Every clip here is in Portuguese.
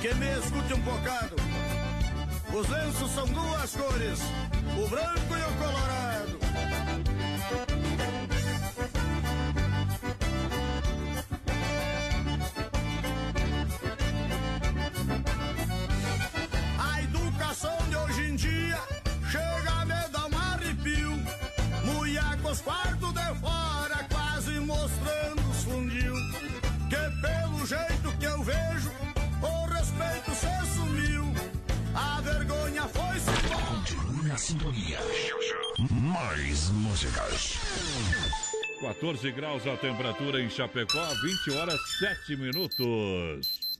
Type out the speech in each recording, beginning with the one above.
que me escute um bocado. Os lenços são duas cores, o branco 14 graus a temperatura em Chapecó, 20 horas 7 minutos.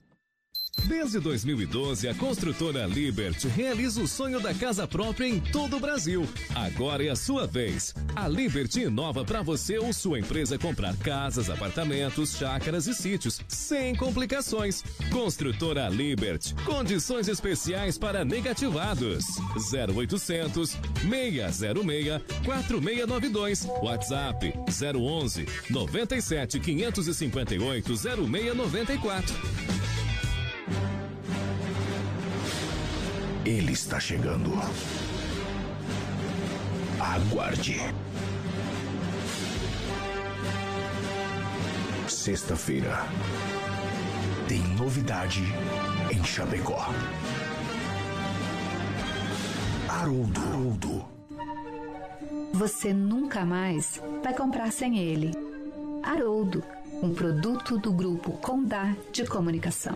Desde 2012, a construtora Liberty realiza o sonho da casa própria em todo o Brasil. Agora é a sua vez. A Liberty inova para você ou sua empresa comprar casas, apartamentos, chácaras e sítios, sem complicações. Construtora Liberty. Condições especiais para negativados. 0800 606 4692. WhatsApp 011 97 558 0694. Ele está chegando. Aguarde. Sexta-feira. Tem novidade em Chapecó. Haroldo. Haroldo. Você nunca mais vai comprar sem ele. Haroldo, um produto do grupo Condá de Comunicação.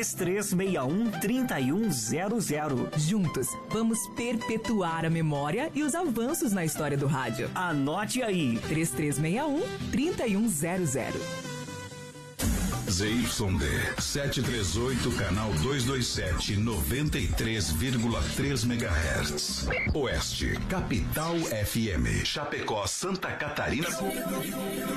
3361 3100. Juntos, vamos perpetuar a memória e os avanços na história do rádio. Anote aí: 3361 3100. ZYD 738, canal 227, 93,3 MHz. Oeste, Capital FM. Chapecó, Santa Catarina.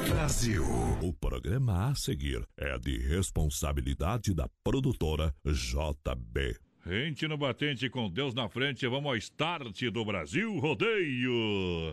Brasil. O programa a seguir é de responsabilidade da produtora JB. Rente no batente com Deus na frente, vamos ao start do Brasil Rodeio.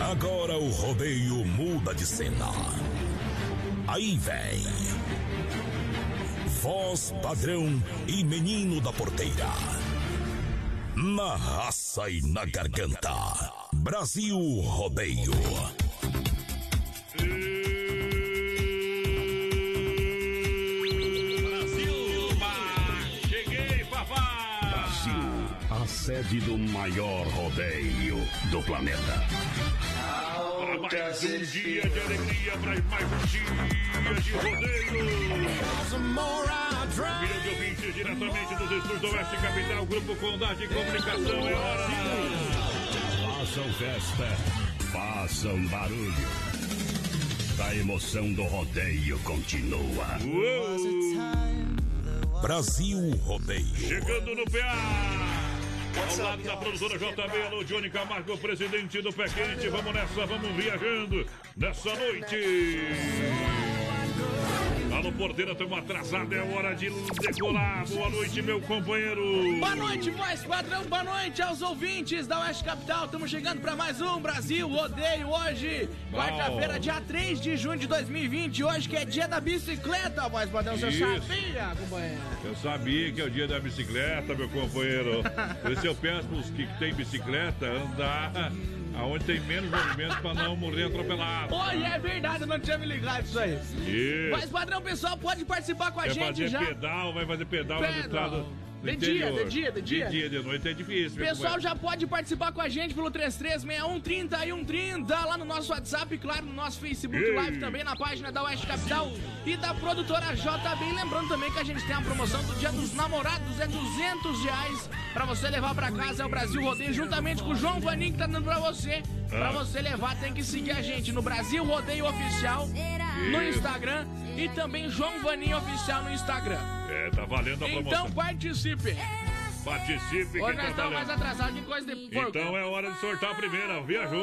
Agora o rodeio muda de cena. Aí vem. Voz padrão e menino da porteira. Na raça e na garganta. Brasil Rodeio. Cheguei, papai! Brasil, a sede do maior rodeio do planeta. Para mais um dia de alegria, para mais um dia de rodeio. Milhão de ouvintes diretamente dos estúdios do Oeste Capital, Grupo Condá de Comunicação, é hora. Façam festa, façam barulho. A emoção do rodeio continua. Uou! Brasil Rodeio. Chegando no PA. Ao lado da produtora JB, alô Johnny Camargo, presidente do Pé Quente. Vamos nessa, vamos viajando nessa noite. Alô, porteira, estamos atrasados, é hora de decolar. Boa noite, meu companheiro. Boa noite, voz padrão. Boa noite aos ouvintes da Oeste Capital. Estamos chegando para mais um Brasil Rodeio hoje, quarta-feira, dia 3 de junho de 2020. Hoje que é dia da bicicleta, voz padrão. Você sabia, companheiro? Eu sabia que é o dia da bicicleta, meu companheiro. Por isso eu peço pros que tem bicicleta andar aonde tem menos movimento para não morrer atropelado. Oi, é verdade, eu não tinha me ligado isso aí. Isso. Mas, padrão, pessoal, pode participar com a Vai gente fazer já. pedal, vai fazer pedal, Pedal. estradas do De dia, de dia, de dia. De dia, de noite é difícil. Pessoal já pode participar com a gente pelo 336130 e 130 lá no nosso WhatsApp, claro, no nosso Facebook Ei. Live também, na página da Oeste Capital e da produtora JB. Lembrando também que a gente tem a promoção do Dia dos Namorados, é 200 reais pra você levar pra casa, é o Brasil Rodeio, juntamente com o João Vaninho que tá dando pra você. Pra Ah. você levar, tem que seguir a gente no Brasil Rodeio Oficial, no. Instagram e também João Vaninho Oficial no Instagram. É, tá valendo a promoção. Então participe! Participe Hoje que nós tá estamos mais atrasados que coisa de porco. Então é hora de sortar a primeira. Viajou!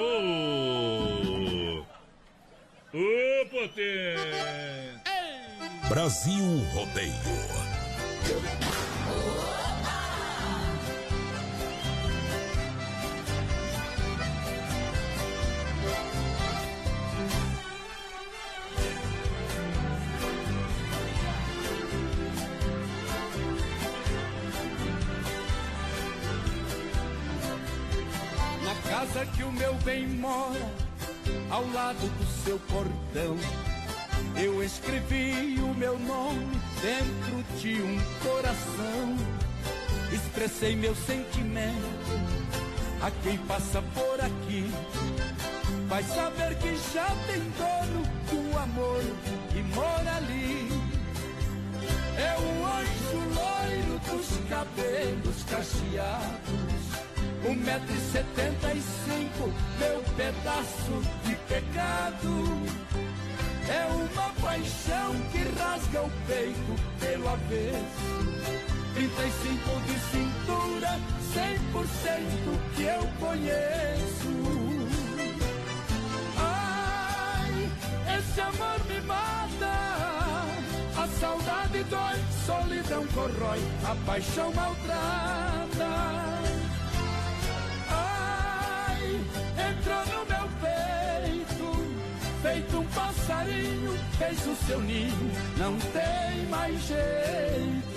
Ô, potência! Brasil Rodeio. Casa que o meu bem mora, ao lado do seu portão, eu escrevi o meu nome dentro de um coração. Expressei meu sentimento a quem passa por aqui. vai saber que já tem dono o amor que mora ali. É o anjo loiro dos cabelos cacheados, um metro e setenta e cinco, meu pedaço de pecado. É uma paixão que rasga o peito pelo avesso. 35 de cintura, 100% que eu conheço. Ai, esse amor me mata. A saudade dói, solidão corrói, a paixão maltrata. Entrou no meu peito, feito um passarinho, fez o seu ninho, não tem mais jeito.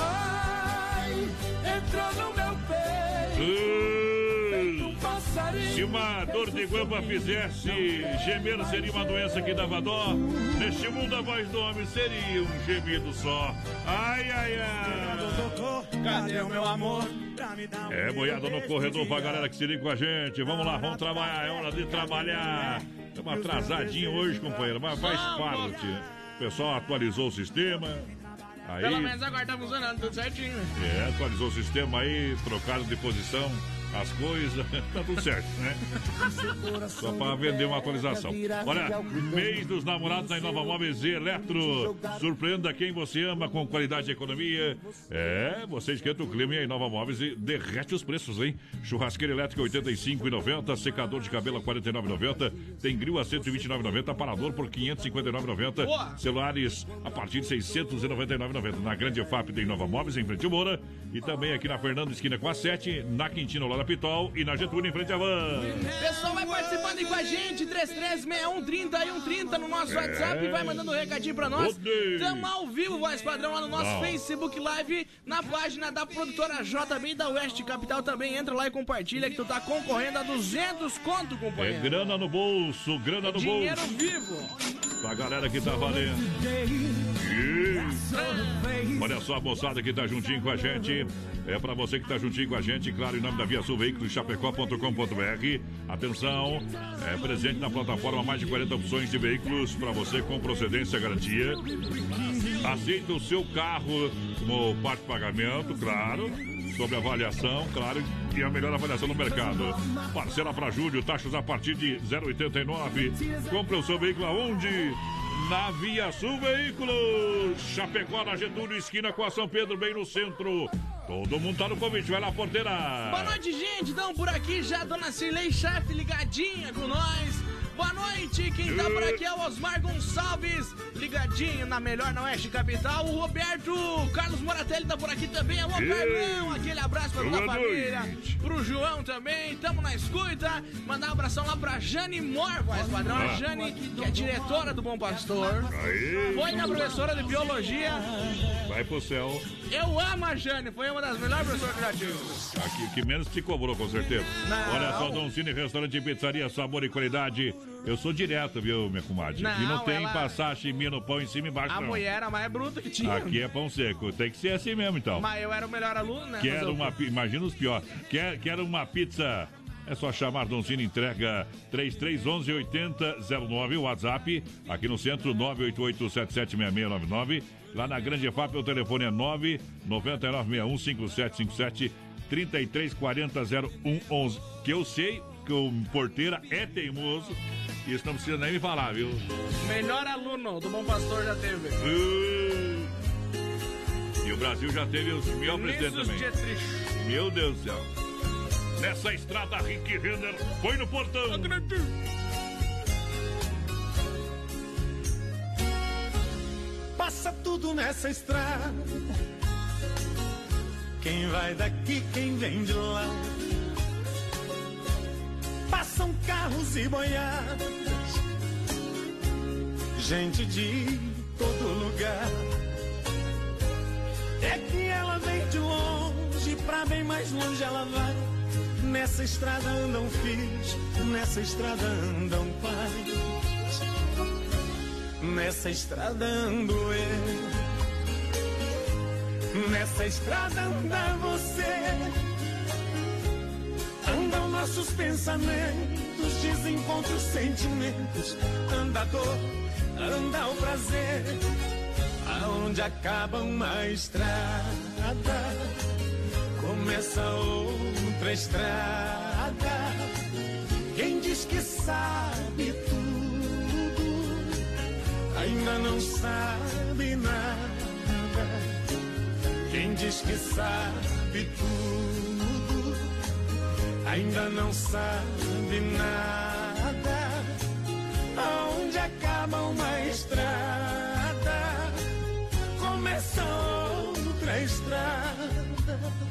Ai, entrou no meu peito. um Se uma dor de guampa fizesse gemer, seria uma doença que dava dó. Neste mundo, a voz do homem seria um gemido só. Ai, ai, ai. Cadê o meu amor? É, boiada no corredor pra galera que se liga com a gente. Vamos lá, vamos trabalhar. É hora de trabalhar. Estamos atrasadinho hoje, companheiro, mas faz parte. O pessoal atualizou o sistema. Aí, Pelo menos agora tá funcionando tudo certinho. é, atualizou o sistema aí, trocaram de posição as coisas, tá tudo certo, né? Só para vender uma atualização. Olha, mês dos namorados na Nova Móveis e Eletro. Surpreenda quem você ama com qualidade e economia. É, você esquenta o clima e a Nova Móveis e derrete os preços, hein? Churrasqueira elétrica 85,90, secador de cabelo a 49,90, tem grill a 129,90, aparador por 559,90, celulares a partir de 699,90. Na Grande FAP tem Nova Móveis em frente ao Moura e também aqui na Fernando esquina com a 7, na Quintino lá na Pitol e na Getúlio em frente à Van. Pessoal, vai participando aí com a gente, 336130 e 130 no nosso WhatsApp, vai mandando um recadinho pra nós. Estamos ao vivo, voz padrão, lá no nosso Não. Facebook Live, na página da produtora JB da Oeste Capital também. Entra lá e compartilha que tu tá concorrendo a 200 conto, É companheiro. grana no bolso, grana no Dinheiro bolso. vivo. Pra galera que tá valendo. Olha só a moçada que tá juntinho com a gente. É pra você que tá juntinho com a gente, claro, em nome da Via Sul Veículos, chapecó.com.br. Atenção, é presente na plataforma mais de 40 opções de veículos pra você com procedência garantia. Aceita o seu carro como parte de pagamento, claro. Sobre avaliação, claro, e a melhor avaliação no mercado. Parcela para julho, taxas a partir de 0,89. Compre o seu veículo aonde? Na Via Sul Veículos. Chapecó, na Getúlio, esquina com a São Pedro, bem no centro. Todo mundo tá no convite, vai lá, porteira. Boa noite, gente. Então, por aqui já dona Cirlei Chefe ligadinha com nós. Boa noite, quem tá por aqui é o Osmar Gonçalves, ligadinho na melhor na Oeste Capital. O Roberto Carlos Moratelli tá por aqui também. Alô. Carlão, aquele abraço pra toda a família. noite. Pro João também, tamo na escuta. Mandar um abração lá pra Jane Mor, voz padrão. A. Jane, que é diretora do Bom Pastor. Foi minha professora de biologia. vai pro céu. Eu amo a Jane, foi uma das melhores professoras que já tive. Aqui, que menos te cobrou, com certeza. Não. Olha só, Dom Cine Restaurante e Pizzaria, sabor e qualidade. Eu sou direto, viu, minha comadre? Aqui não Não, tem ela- passar chimia no pão em cima e embaixo, A não. mulher era a mais bruta que tinha. Aqui é pão seco. Tem que ser assim mesmo, então. Mas eu era o melhor aluno, né? Quero eu- uma Imagina os piores. Quer, quero uma pizza. É só chamar Donzini Entrega 3311 8009, o WhatsApp, aqui no centro 988776699. Lá na Grande FAP o telefone é 999615757 33400111. Que eu sei que o porteira é teimoso. Isso não precisa nem me falar, viu? Melhor aluno do Bom Pastor já teve. Uh, E o Brasil já teve os pior presidente Vinícius também. Dietrich. Meu Deus do céu. Nessa estrada, Rick Renner foi no portão. Passa tudo nessa estrada. Quem vai daqui, quem vem de lá. Passam carros e boiadas. Gente de todo lugar. É que ela vem de longe, pra bem mais longe ela vai. Nessa estrada andam filhos, nessa estrada andam pais. Nessa estrada ando eu. Nessa estrada anda você. Andam nossos pensamentos, desencontros, sentimentos. Anda a dor, anda o prazer. Aonde acaba uma estrada, começa outra estrada. Quem diz que sabe tudo, ainda não sabe nada. Quem diz que sabe tudo, ainda não sabe nada. Aonde acaba uma estrada, começa outra estrada.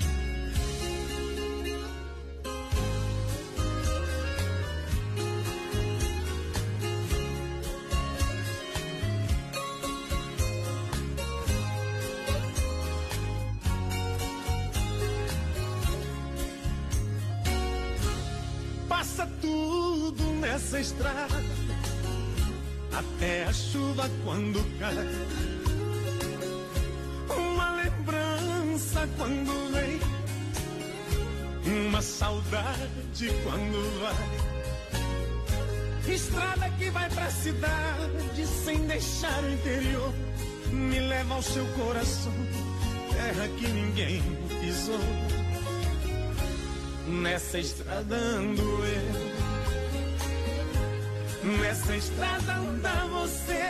Passa tudo nessa estrada, até a chuva quando cai. Uma lembrança quando vem, uma saudade quando vai. Estrada que vai pra cidade sem deixar o interior, me leva ao seu coração, terra que ninguém pisou. Nessa estrada ando eu. Nessa estrada anda você.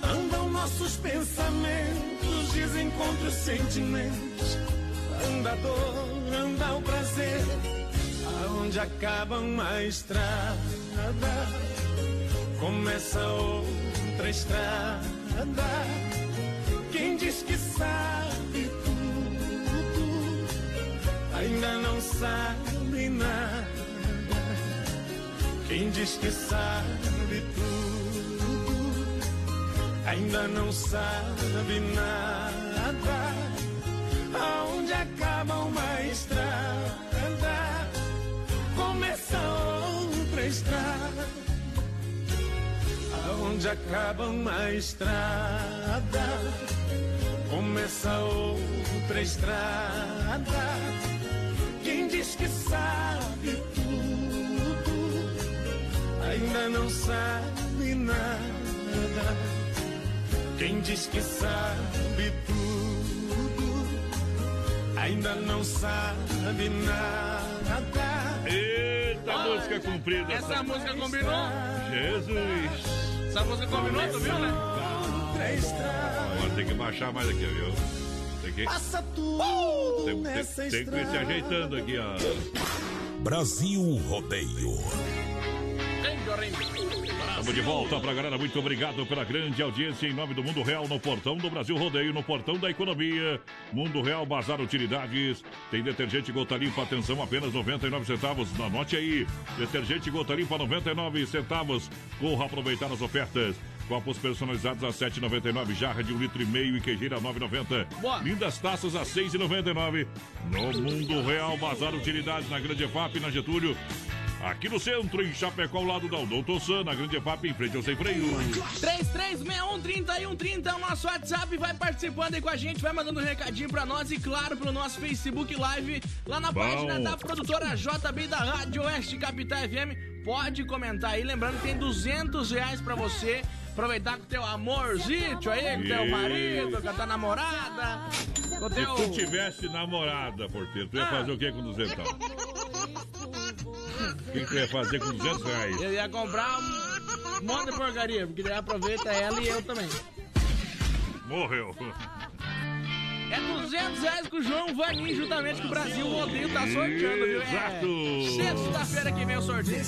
Andam nossos pensamentos, desencontros, sentimentos. Anda a dor, anda o prazer. Aonde acaba uma estrada, começa outra estrada. Quem diz que sabe ainda não sabe nada. Quem diz que sabe tudo, ainda não sabe nada. Aonde acaba uma estrada, começa outra estrada. Aonde acaba uma estrada, começa outra estrada. Quem diz que sabe tudo, ainda não sabe nada. Quem diz que sabe tudo, ainda não sabe nada. Eita, música comprida. Essa música combinou? Jesus. Essa música combinou, tu viu, né? Agora tem que baixar mais aqui, viu? Tem que, Passa tudo tem, nessa tem, tem que ir se ajeitando aqui, ó. Brasil Rodeio. Estamos de volta pra galera. Muito obrigado pela grande audiência em nome do Mundo Real no portão do Brasil Rodeio, no portão da economia. Mundo Real Bazar Utilidades. Tem detergente gota limpa, atenção, apenas 99 centavos. Anote aí. Detergente gota limpa, 99 centavos. Corra aproveitar as ofertas. Copos personalizados a 7,99. Jarra de um litro e meio e queijeira a 9,90. Lindas taças a 6,99. No Mundo Real Bazar Utilidades, na Grande EFAP, na Getúlio. Aqui no centro, em Chapecó, ao lado da Odonto San, na Grande EFAP, em frente ao Sem Freio. 33613130 é o nosso WhatsApp. Vai participando aí com a gente, vai mandando um recadinho pra nós e, claro, pro nosso Facebook Live, lá na Bom. página da produtora JB da Rádio Oeste Capital FM. Pode comentar aí, lembrando que tem 200 reais pra você. Aproveitar com o teu amorzito aí, com o teu marido, com a tua namorada, com o Se teu... tu tivesse namorada, porteiro, tu ia Ah. fazer o que com 200? O que, que tu ia fazer com 200 reais? Eu ia comprar um monte de porcaria, porque daí aproveita ela e eu também. Morreu. É 200 reais que o João Vanim, juntamente com o Brasil Rodeio, tá sorteando, viu? Exato. É sexta-feira que vem o sorteio.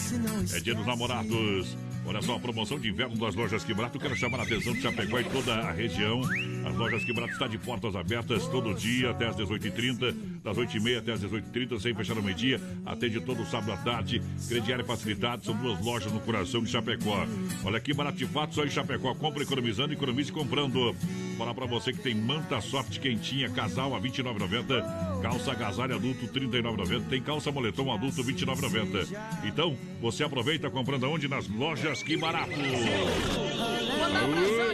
É dia dos namorados. Olha só a promoção de inverno das lojas Que Barato. Quero chamar a atenção de Chapecó e toda a região. As lojas Que Barato está de portas abertas todo dia até as 18h30, das 8h30 até as 18h30, sem fechar o meio-dia. Atende todo sábado à tarde. Crediário facilitado. São duas lojas no coração de Chapecó. Olha que barato de fato, só em Chapecó. Compra economizando, economize comprando. Falar pra você que tem manta sorte quentinha, casal a R$ 29,90. Calça agasalho adulto R$ 39,90. Tem calça moletom adulto R$ 29,90. Então, você aproveita comprando aonde? Nas lojas Que Barato. Mandar um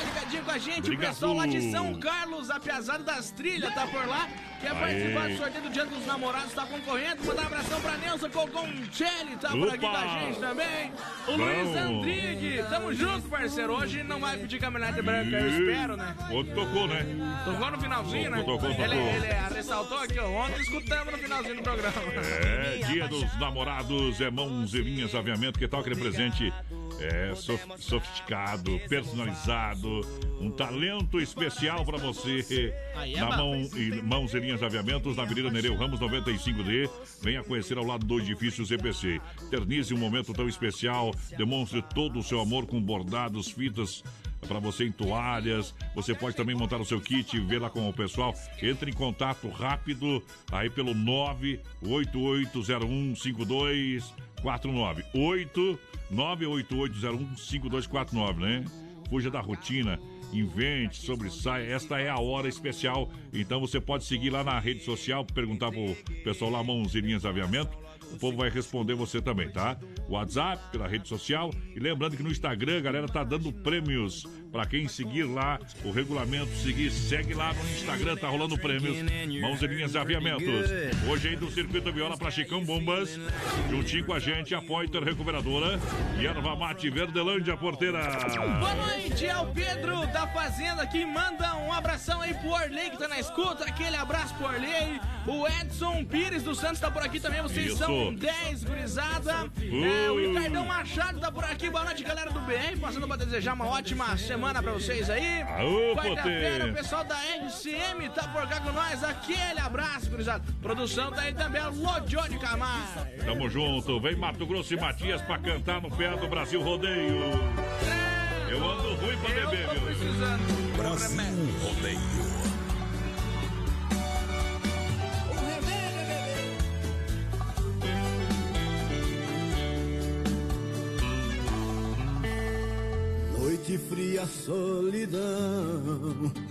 tá ligadinho com a gente. Obrigado. O pessoal lá de São Carlos, a Piazada das Trilhas, tá por lá. Quer participar do sorteio do Dia dos Namorados, tá concorrendo. Mandar um abração pra Nelson Cogoncelli, tá por aqui com a gente também. O Bom. Luiz Andrigue, tamo junto, parceiro. Hoje não vai pedir caminhonete branca, eu espero, né? Outro tocou, né? Tocou no finalzinho, né? Tocou, tocou, tocou. Ele, ele ressaltou aqui, ó. Ontem escutamos no finalzinho do programa. É, dia dos namorados, é mãos e linhas aviamento. Que tal aquele presente é, sof- sofisticado, personalizado, um talento especial pra você. É na mão, e, mãos e linhas aviamentos, na Avenida Nereu Ramos 95D. Venha conhecer ao lado do edifício CPC. Ternize um momento tão especial, demonstre todo o seu amor com bordados, fitas para você em toalhas. Você pode também montar o seu kit e ver lá com o pessoal. Entre em contato rápido aí pelo 988015249. 8 988015249, né? Fuja da rotina. Invente, sobressaia. Esta é a hora especial. Então você pode seguir lá na rede social, perguntar pro pessoal lá, Mãozinhas Aviamento. O povo vai responder você também, tá? WhatsApp, pela rede social. E lembrando que no Instagram, a galera tá dando prêmios pra quem seguir lá o regulamento, seguir, segue lá no Instagram, tá rolando prêmios. Mãos e linhas de aviamentos. Hoje aí do Circuito Viola pra Chicão Bombas. Juntinho com a gente, a Pointer Recuperadora e Erva Mate Verdelândia Porteira. Boa noite, é o Pedro da Fazenda que manda um abração aí pro Orley que tá na escuta. Aquele abraço pro Orley. O Edson Pires dos Santos tá por aqui também. Vocês Isso. são 10, gurizada. É, o Ricardão Machado tá por aqui. Boa noite, galera do BR. Passando pra desejar uma ótima semana pra vocês aí. Quarta-feira, o pessoal da RCM tá por cá com nós. Aquele abraço, gurizada. Produção tá aí também, o Lodione Camargo. Tamo junto. Vem Mato Grosso e Matias pra cantar no pé do Brasil Rodeio. Eu ando ruim pra beber, precisando. Brasil Rodeio. Noite fria, solidão,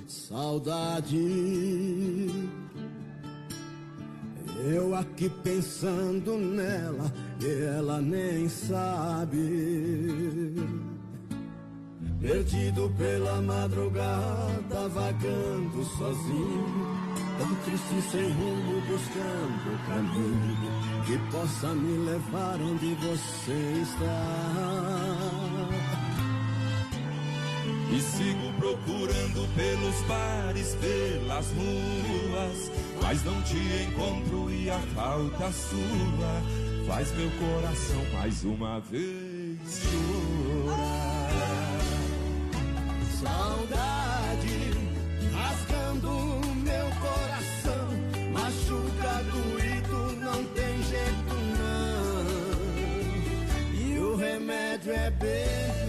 saudade. Eu aqui pensando nela e ela nem sabe. Perdido pela madrugada, vagando sozinho, tão triste sem rumo, buscando o caminho que possa me levar onde você está. E sigo procurando pelos bares, pelas ruas, mas não te encontro e a falta sua faz meu coração mais uma vez chorar. Saudade rasgando meu coração, machuca doído, não tem jeito não. E o remédio é beber.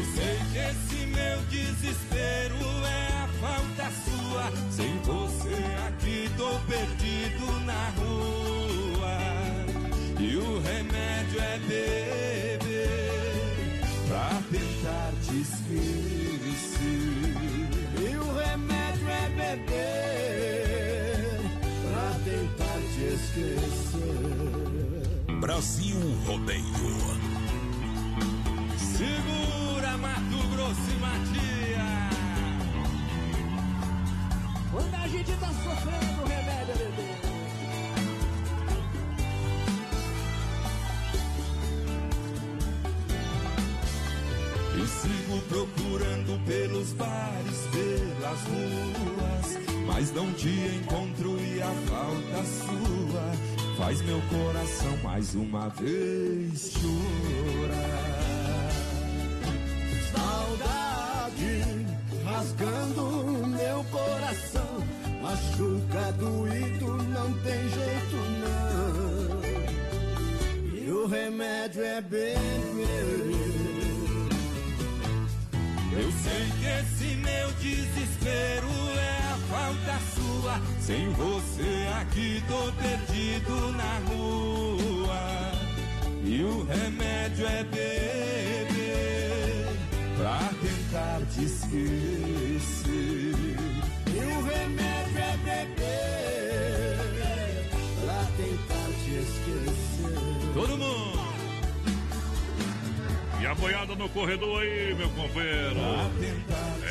Eu sei que esse meu desespero é a falta sua. Sem você aqui tô perdido na rua. E o remédio é beber pra tentar te esquecer. E o remédio é beber pra esquecer. Brasil Rodeio. Sofrendo, remédio. E sigo procurando pelos bares, pelas ruas, mas não te encontro e a falta sua faz meu coração mais uma vez chorar. Saudade rasgando meu coração, machuca doído, não tem jeito não. E o remédio é beber. Eu sei que esse meu desespero é a falta sua. Sem você aqui tô perdido na rua. E o remédio é beber pra tentar te esquecer. Todo mundo! E a boiada no corredor aí, meu companheiro.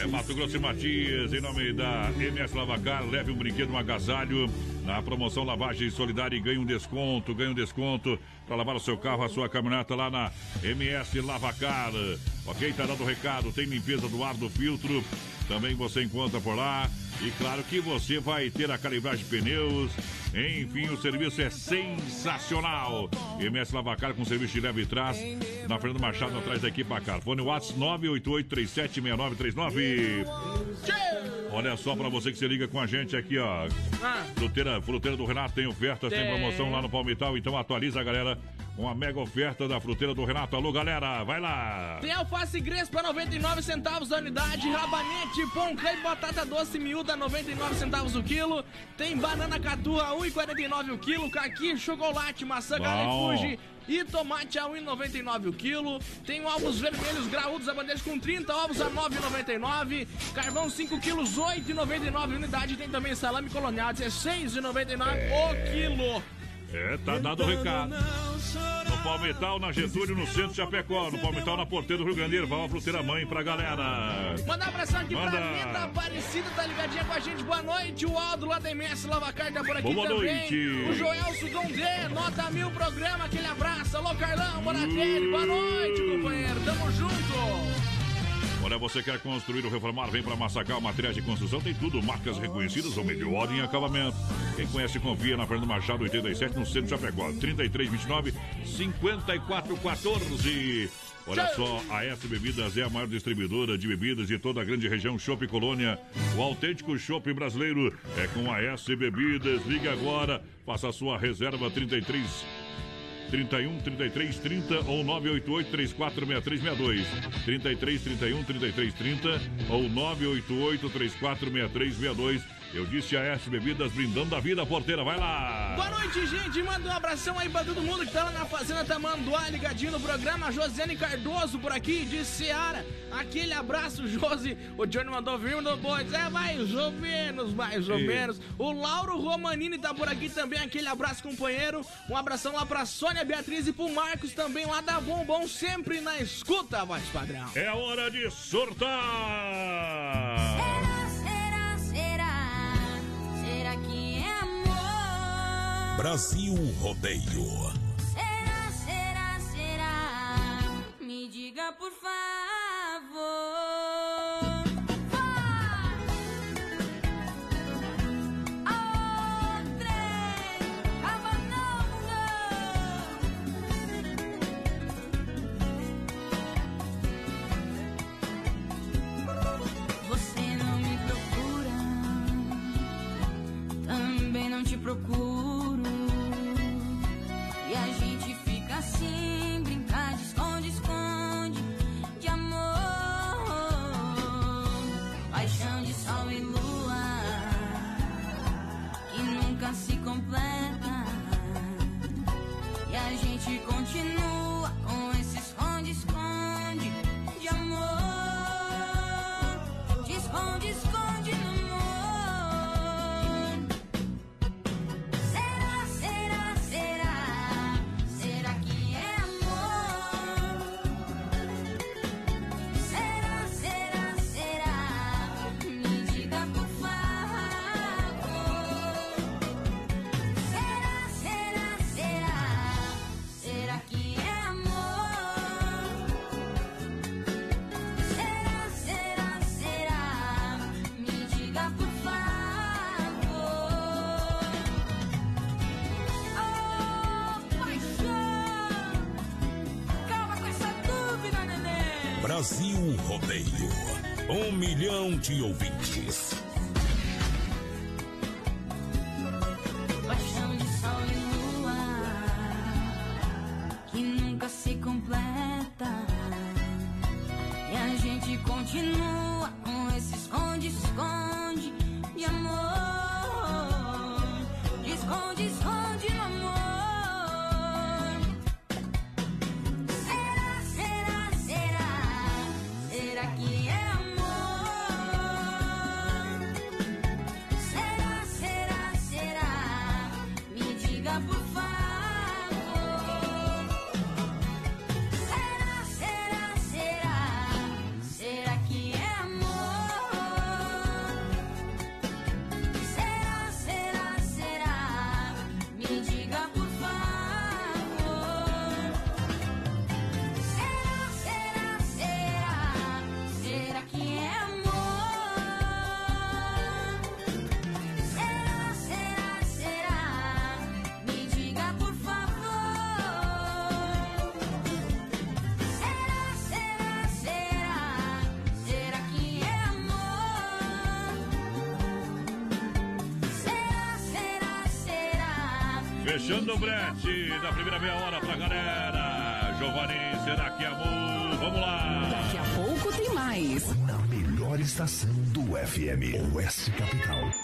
É Mato Grosso e Matias, em nome da MS Lavacar, leve um brinquedo, um agasalho. Na promoção Lavagem Solidária e ganhe um desconto, ganhe um desconto para lavar o seu carro, a sua caminhoneta lá na MS Lavacar. Ok, tá dando recado, tem limpeza do ar do filtro, também você encontra por lá. E claro que você vai ter a calibragem de pneus. Enfim, o serviço é sensacional. MS Lavacar com serviço de leve e trás. Na Fernando Machado, atrás da equipe Bacar. Fone WhatsApp 988376939. Olha só pra você que se liga com a gente aqui, ó. Ah. Fruteira, fruteira do Renato tem ofertas, tem Tem. promoção lá no Palmital. Então atualiza, galera. Uma mega oferta da fruteira do Renato. Alô, galera, vai lá. Tem alface crespa 99 centavos a unidade, rabanete, pão e batata doce miúda 99 centavos o quilo. Tem banana catua 1,49 o quilo, caqui, chocolate, maçã, fuji e tomate a 1,99 o quilo. Tem ovos vermelhos graúdos a bandeja com 30 ovos a 9,99. Carvão 5 quilos 8,99 a unidade. Tem também salame colonial 16,99 o quilo. É, tá dado o recado. No Palmital, na Getúlio, no centro de Chapecó. No Palmital, na Porteira do Rio Grande. Vá a fruteira mãe pra galera. Manda um abração aqui Manda. pra Linda Aparecida, tá ligadinha com a gente. Boa noite. O Aldo lá da MS Lavacar tá por aqui Boa também. noite. O Joelso Gondê, nota mil programa, aquele abraço. Alô, Carlão. Boa noite, companheiro. Tamo junto. Olha, você quer construir ou reformar? Vem para Massacal, materiais de construção, tem tudo, marcas reconhecidas ou melhor em acabamento. Quem conhece, confia na Fernando Machado, 87, no centro de Chapecó, 3329 5414. Olha só, a S Bebidas é a maior distribuidora de bebidas de toda a grande região Chopp Colônia. O autêntico chopp brasileiro é com a S Bebidas. Liga agora, faça a sua reserva 33 31 33 30 ou 988 34 6362. 33 31 33 30 ou 988 34 6362. Eu disse a S Bebidas brindando a vida, porteira, vai lá! Boa noite, gente. Manda um abração aí pra todo mundo que tá lá na Fazenda Tamanduá, ligadinho no programa. Josiane Cardoso por aqui, de Seara. Aquele abraço, Josi. O Johnny mandou vir no Bois. É mais ou menos, mais ou E- menos. O Lauro Romanini tá por aqui também. Aquele abraço, companheiro. Um abração lá pra Sônia Beatriz e pro Marcos também lá da Bombom, sempre na escuta, voz padrão. É hora de surtar! Brasil Rodeio. Será, será, será? Me diga por favor. Procura. Milhão de ouvintes. Fechando o brete da primeira meia hora pra galera. Giovanni, será que é amor? Vamos lá. Daqui a pouco tem mais. Na melhor estação do FM, Oeste Capital.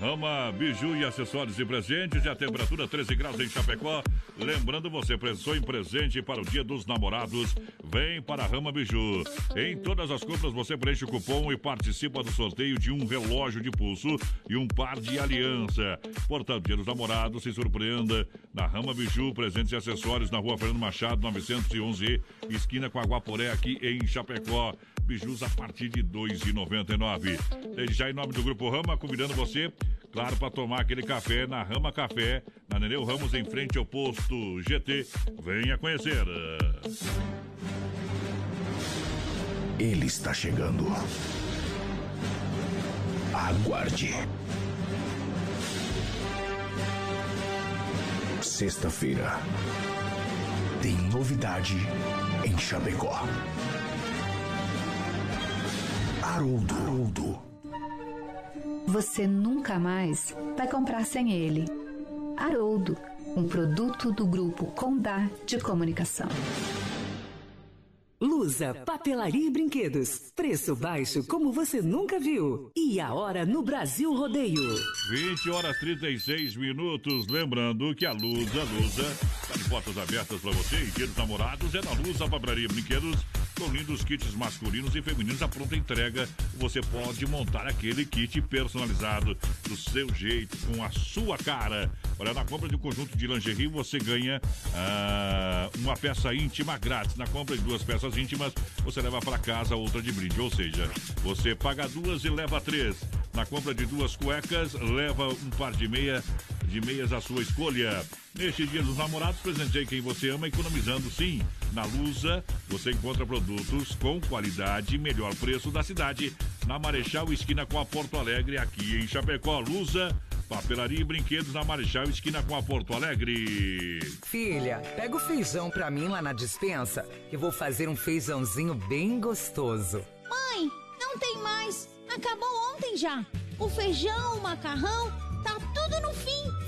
Rama, biju e acessórios e presentes e a temperatura 13 graus em Chapecó. Lembrando você, pensou em presente para o Dia dos Namorados? Vem para a Rama Biju. Em todas as compras você preenche o cupom e participa do sorteio de um relógio de pulso e um par de aliança. Portanto, Dia dos Namorados, se surpreenda na Rama Biju, presentes e acessórios na rua Fernando Machado, 911, esquina com a Guaporé, aqui em Chapecó. Bijus a partir de R$ 2,99. Desde já, em nome do Grupo Rama, convidando você, claro, para tomar aquele café na Rama Café, na Nereu Ramos, em frente ao posto GT. Venha conhecer. Ele está chegando. Aguarde. Sexta-feira. Tem novidade em Chapecó. Haroldo. Haroldo. Você nunca mais vai comprar sem ele. Haroldo, um produto do grupo Condá de Comunicação. Lusa, papelaria e brinquedos. Preço baixo como você nunca viu. E a hora no Brasil Rodeio. 20 horas 36 minutos. Lembrando que a Lusa, Lusa, está de portas abertas para você. E dia dos namorados é na Lusa Papelaria e Brinquedos. Com lindos kits masculinos e femininos à pronta entrega. Você pode montar aquele kit personalizado do seu jeito, com a sua cara. Olha, na compra de um conjunto de lingerie você ganha ah, uma peça íntima grátis. Na compra de duas peças íntimas, você leva para casa outra de brinde. Ou seja, você paga duas e leva três. Na compra de duas cuecas, leva um par de meia de meias à sua escolha. Neste dia dos namorados, presenteie quem você ama, economizando sim. Na Lusa, você encontra produtos com qualidade e melhor preço da cidade. Na Marechal, esquina com a Porto Alegre, aqui em Chapecó. Lusa, papelaria e brinquedos na Marechal, esquina com a Porto Alegre. Filha, pega o feijão pra mim lá na dispensa, que vou fazer um feijãozinho bem gostoso. Mãe, não tem mais. Acabou ontem já. O feijão, o macarrão, tá tudo no fim.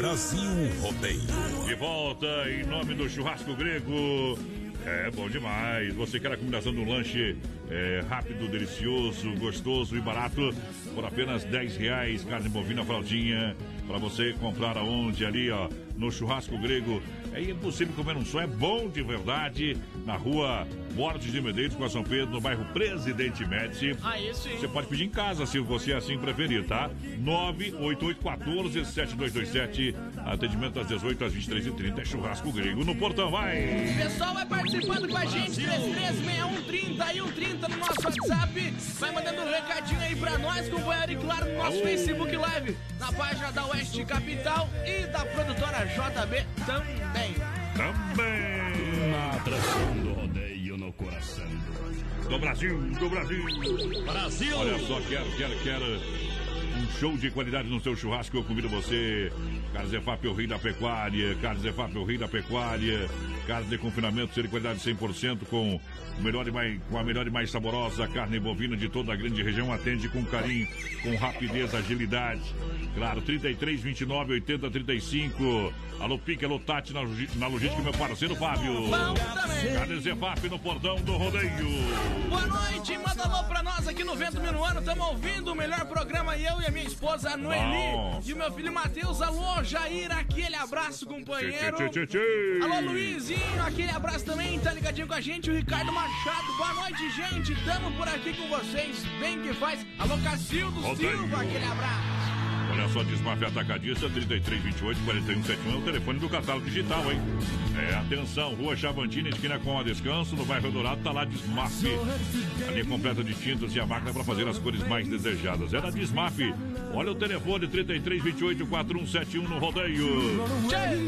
Brasil Rodeio. De volta em nome do churrasco grego. É bom demais. Você quer a combinação do lanche é, rápido, delicioso, gostoso e barato por apenas 10 reais. Carne bovina fraldinha para você comprar aonde ali, ó, no churrasco grego. É impossível comer um só, é bom de verdade. Na rua Borges de Medeiros, com a São Pedro, no bairro Presidente Médici. Aí sim. Você pode pedir em casa, se você assim preferir, tá? 98814-7227. Atendimento das 18 às 23h30. É churrasco grego no portão, vai! O pessoal vai participando com a gente, 336130 e 130 no nosso WhatsApp. Vai mandando um recadinho aí pra nós, companheiro, e claro, no nosso. Facebook Live, na página da Oeste Capital e da produtora JB também. Também! Na atração do coração do Brasil, do Brasil. Brasil. Olha só, quero, quero, quero um show de qualidade no seu churrasco. Eu convido você. Carlos Efap, o rei da pecuária. Carlos Efap, o rei da pecuária. Carne de confinamento, ser de qualidade 100% com, o melhor e mais, com a melhor e mais saborosa carne bovina de toda a grande região. Atende com carinho, com rapidez, agilidade. Claro, 33, 29, 80, 35. Alô, Pique, alô, Tati, na, na logística, meu parceiro Fábio. Bom também. Carnes Efap no portão do rodeio. Boa noite, manda alô pra nós aqui no Vento Minuano. Estamos ouvindo o melhor programa. Eu e a minha esposa Noeli Bom. e o meu filho Matheus. Alô, Jair, aquele abraço, companheiro. Tchê, tchê, tchê. Alô, Aquele abraço também. Tá ligadinho com a gente, o Ricardo Machado. Boa noite, gente. Tamo por aqui com vocês. Bem que faz. Alô, Cacildo. Silva, aquele abraço. Olha só, Desmafia Atacadista, 3328 4171 é o telefone do catálogo digital, hein? É, atenção, Rua Chavantina, esquina com a Descanso, no bairro Dourado, tá lá Desmaf. A linha completa de tintas e a máquina para fazer as cores mais desejadas. É da Desmaf. Olha o telefone, 3328 4171 no rodeio.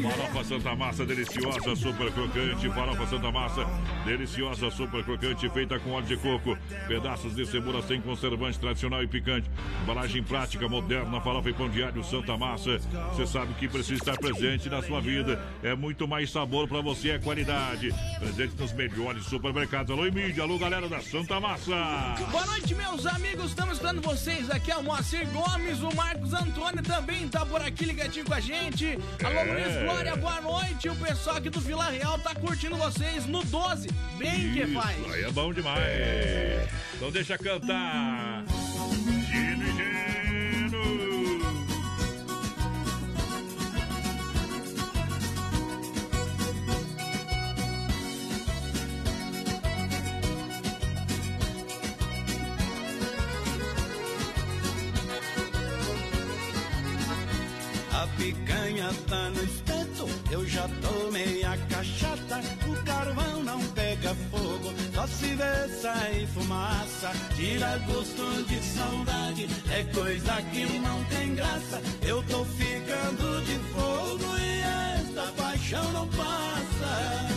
Farofa Santa Massa, deliciosa, super crocante. Farofa Santa Massa, deliciosa, super crocante, feita com óleo de coco. Pedaços de cebola sem conservante, tradicional e picante. Embalagem prática, moderna, farofa e pão diário Santa Massa. Você sabe que precisa estar presente na sua vida. É muito mais sabor para você, é qualidade. Presente nos melhores supermercados. Alô, mídia, alô, galera da Santa Massa. Boa noite, meus amigos. Estamos escutando vocês. Aqui é o Moacir Gomes, o Marcos Antônio também tá por aqui ligadinho com a gente. Alô, É. Luiz Glória, boa noite. O pessoal aqui do Vila Real tá curtindo vocês no 12. Bem que Isso, faz. Aí é bom demais. Então deixa cantar. A picanha tá no espeto, eu já tomei a cachaça. O carvão não pega fogo, só se vê sair fumaça. Tira gosto de saudade, é coisa que não tem graça. Eu tô ficando de fogo e esta paixão não passa.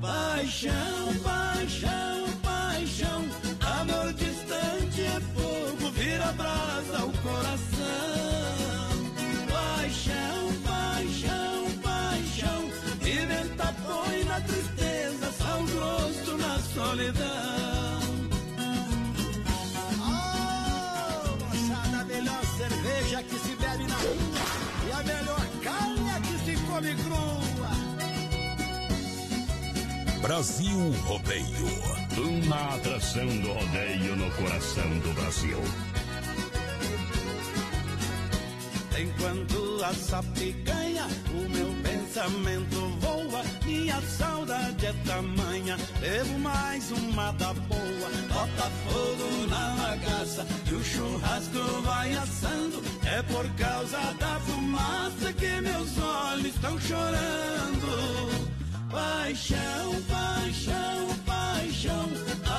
Paixão, paixão, paixão, amor distante é fogo, vira brasa ao Brasil Rodeio. Na atração do rodeio no coração do Brasil. Enquanto assa picanha, o meu pensamento voa. Minha saudade é tamanha. Bebo mais uma da boa. Bota fogo na bagaça e o churrasco vai assando. É por causa da fumaça que meus olhos estão chorando. Paixão, paixão, paixão.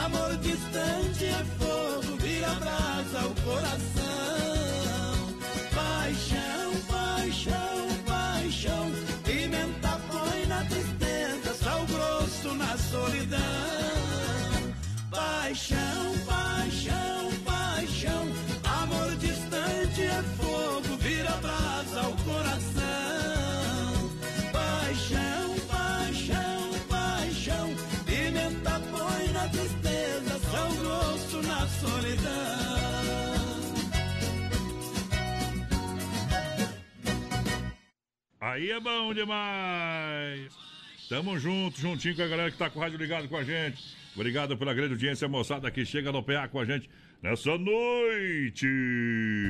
Amor distante é fogo, vira brasa ao coração. Paixão, paixão, paixão. Pimenta põe na tristeza, sal grosso na solidão. Paixão, paixão, Aí é bom demais. Tamo junto, juntinho com a galera que tá com o rádio ligado com a gente. Obrigado pela grande audiência, moçada, que chega no PA com a gente nessa noite.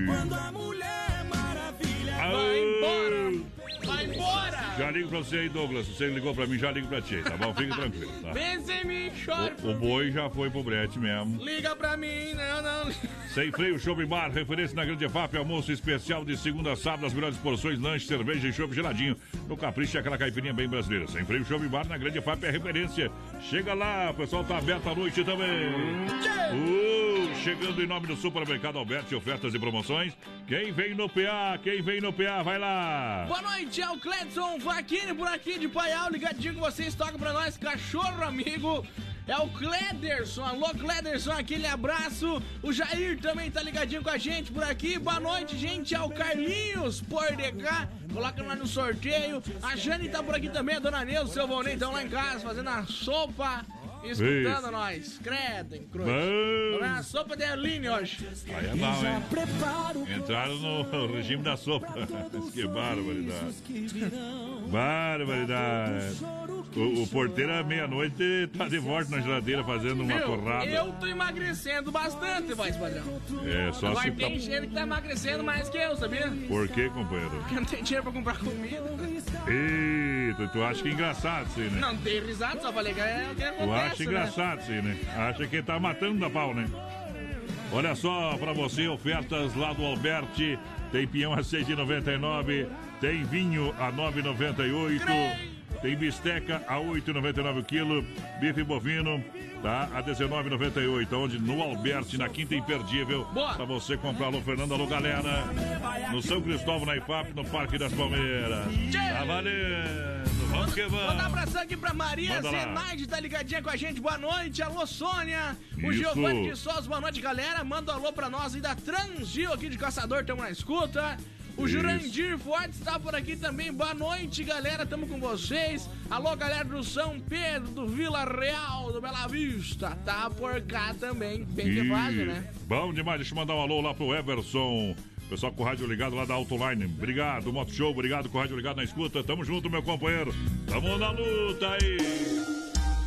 Quando a mulher maravilha vai embora. Vai embora. Já ligo pra você aí, Douglas. Você ligou pra mim, já ligo pra ti, tá bom? Fique tranquilo, tá? Vem sem mim, chora. O, o boi já foi pro brete mesmo. Liga pra mim, não, não. Sem freio, Shopping Bar, referência na Grande FAP, almoço especial de segunda a sábado, as melhores porções, lanche, cerveja e chopp geladinho. No Capricho, aquela caipirinha bem brasileira. Sem freio, Shopping Bar, na Grande FAP é referência. Chega lá, o pessoal tá aberto à noite também. Uh, chegando em nome do Supermercado Alberti, ofertas e promoções. Quem vem no PA, quem vem no PA, vai lá. Boa noite, é o Cledson Vaquini por aqui de Paial, ligadinho que vocês tocam pra nós, cachorro amigo. É o Clederson, alô Clederson, aquele abraço. O Jair também tá ligadinho com a gente por aqui. Boa noite, gente. É o Carlinhos por DK. Coloca nós no sorteio. A Jane tá por aqui também, a dona Neuza, seu Volney estão lá em casa fazendo a sopa. Escutando Isso. nós. Credo, hein, cruz. A sopa de Aline hoje. Aí é mal, hein? Entraram no regime da sopa. que barbaridade. Barbaridade. O, o porteiro à meia-noite tá de volta na geladeira fazendo uma Viu? torrada. Eu tô emagrecendo bastante, voz padrão. É, só Agora se tem tá... gente que tá emagrecendo mais que eu, sabia? Por quê, companheiro? Porque não tem dinheiro pra comprar comida. Eita, tu acha que é engraçado isso aí, né? Não tem risada, só falei que é o que Tu acontece, acha né? engraçado aí, né? Acha que tá matando da pau, né? Olha só pra você, ofertas lá do Alberti. Tem pinhão a 6,99. Tem vinho a 9,98. Tem bisteca a 8,99 o quilo. Bife bovino tá a 19,98. Onde no Alberti, na Quinta Imperdível. Boa. Pra você comprar. Alô, Fernando, alô, galera. No São Cristóvão, na IFAP, no Parque das Palmeiras. Tá valendo. Vamos que vamos. Manda um abração aqui pra Maria Manda. Zenaide, tá ligadinha com a gente. Boa noite. Alô, Sônia. O Isso. Giovanni de Souza, boa noite, galera. Manda um alô pra nós aí da Transgil aqui de Caçador, tamo na escuta. O Isso. Jurandir Fortes tá por aqui também. Boa noite, galera. Tamo com vocês. Alô, galera do São Pedro, do Vila Real, do Bela Vista. Tá por cá também. Bem que Ih, fácil, né? Bom demais, deixa eu mandar um alô lá pro Everson. Pessoal com o rádio ligado lá da Autoline. Obrigado, Moto Show, obrigado com o rádio ligado na escuta. Tamo junto, meu companheiro. Tamo na luta aí.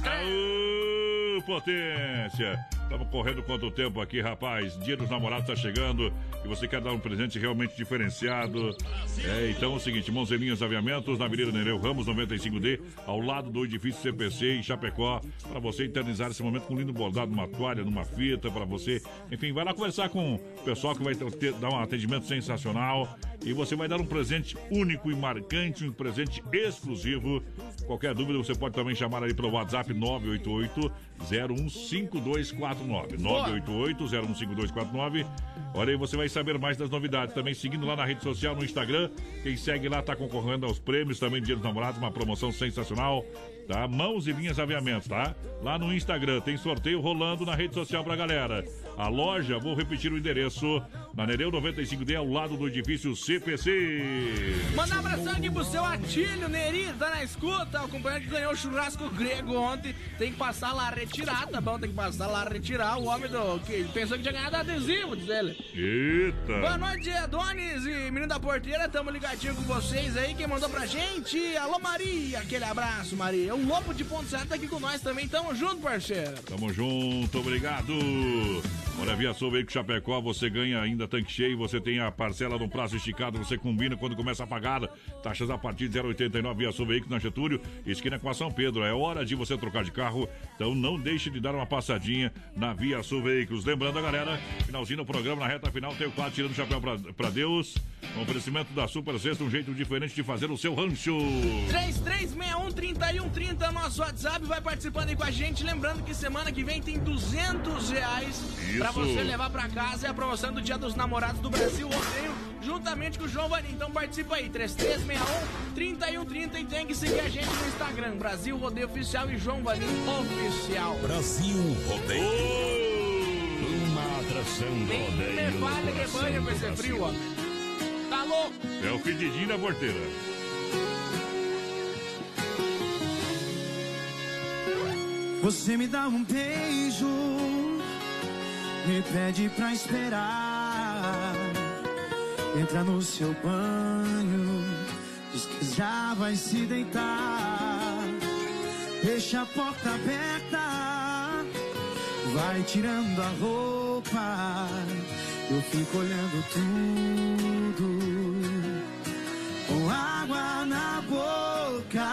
Aô, potência. Estamos correndo quanto tempo aqui, rapaz? Dia dos namorados tá chegando e você quer dar um presente realmente diferenciado. É, então é o seguinte, Mãozelinhas Aviamentos, na Avenida Nereu Ramos, 95D, ao lado do edifício CPC em Chapecó, para você eternizar esse momento com um lindo bordado, numa toalha, numa fita, para você. Enfim, vai lá conversar com o pessoal que vai ter- dar um atendimento sensacional e você vai dar um presente único e marcante, um presente exclusivo. Qualquer dúvida, você pode também chamar aí pelo WhatsApp 988 015249. 988 015249. Olha aí, você vai saber mais das novidades. Também seguindo lá na rede social, no Instagram. Quem segue lá tá concorrendo aos prêmios também Dia dos Namorados, uma promoção sensacional. Tá? Mãos e linhas aviamentos, tá? Lá no Instagram tem sorteio rolando na rede social pra galera. A loja, vou repetir o endereço, na Nereu 95D, ao lado do edifício CPC. Manda um abração aqui pro seu Atílio Neri, tá na escuta. O companheiro que ganhou o churrasco grego ontem. Tem que passar lá retirar, tá bom? Tem que passar lá retirar. O homem do. que pensou que tinha ganhado adesivo, diz ele. Eita! Boa noite, Adonis e menino da porteira. Tamo ligadinho com vocês aí. Quem mandou pra gente? Alô, Maria. Aquele abraço, Maria. O Lobo de Ponto Certo tá aqui com nós também. Tamo junto, parceiro. Tamo junto, obrigado. Olha, Via Sul Veículo Chapecó, você ganha ainda tanque cheio, você tem a parcela no prazo esticado, você combina quando começa a pagar. Taxas a partir de 0,89 Via Sul Veículo na Getúlio, esquina com a São Pedro. É hora de você trocar de carro, então não deixe de dar uma passadinha na Via Sul Veículos. Lembrando a galera, finalzinho do programa, na reta final, tem o quadro Tirando o Chapéu pra, pra Deus. Um oferecimento da Super Sexta, um jeito diferente de fazer o seu rancho. 3361-3130, nosso WhatsApp, vai participando aí com a gente. Lembrando que semana que vem tem 200 reais pra você levar pra casa. É a promoção do Dia dos Namorados do Brasil Rodeio, juntamente com o João Valim. Então participa aí, 3361-3130 e tem que seguir a gente no Instagram, Brasil Rodeio Oficial e João Valim Oficial. Brasil Rodeio. Uma atração do Nem rodeio. me no fale que com esse. Brasil. frio, ó. Tá louco? É o fedidinho da porteira. Você me dá um beijo, me pede pra esperar. Entra no seu banho, diz que já vai se deitar. deixa a porta aberta, vai tirando a roupa, eu fico olhando tudo com água na boca.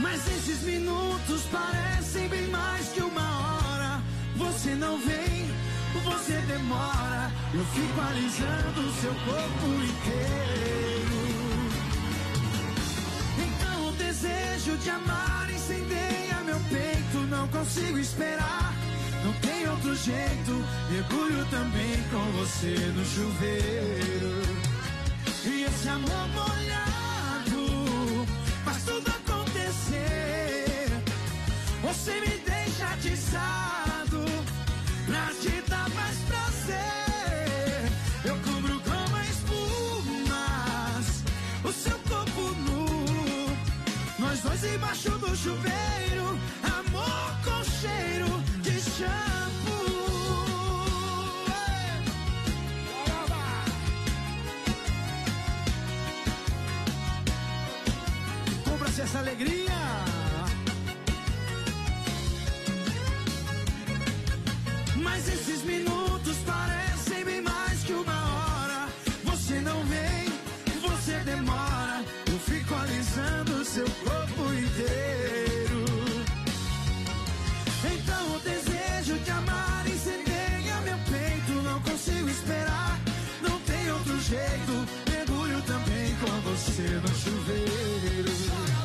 Mas esses minutos parecem bem mais que uma hora. Você não vem, você demora. Eu fico alisando o seu corpo inteiro. Então o desejo de amar incendeia meu peito. Não consigo esperar, não tem outro jeito. Mergulho também com você no chuveiro. E esse amor chuveiro, amor com cheiro de shampoo. Compra-se essa alegria. Jeito. Mergulho também com você no chuveiro.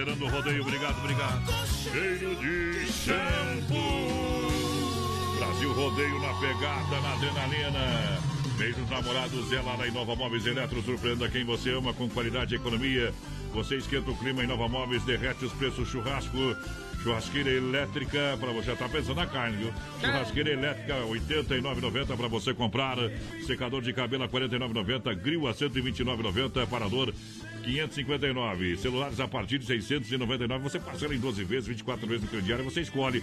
Acelerando o rodeio, obrigado, obrigado. Cheiro de shampoo. Brasil Rodeio na pegada, na adrenalina. Beijos namorados, é lá na Inova Móveis Eletro. Surpreenda quem você ama com qualidade e economia. Você esquenta o clima em Nova Móveis, derrete os preços churrasco. Churrasqueira elétrica, para você já tá pensando na carne, viu? Churrasqueira elétrica, R$ 89,90 para você comprar. Secador de cabelo a R$ 49,90. Grill a R$ 129,90. Parador 559. Celulares a partir de 699. Você parcela em 12 vezes, 24 vezes no crediário. Você escolhe.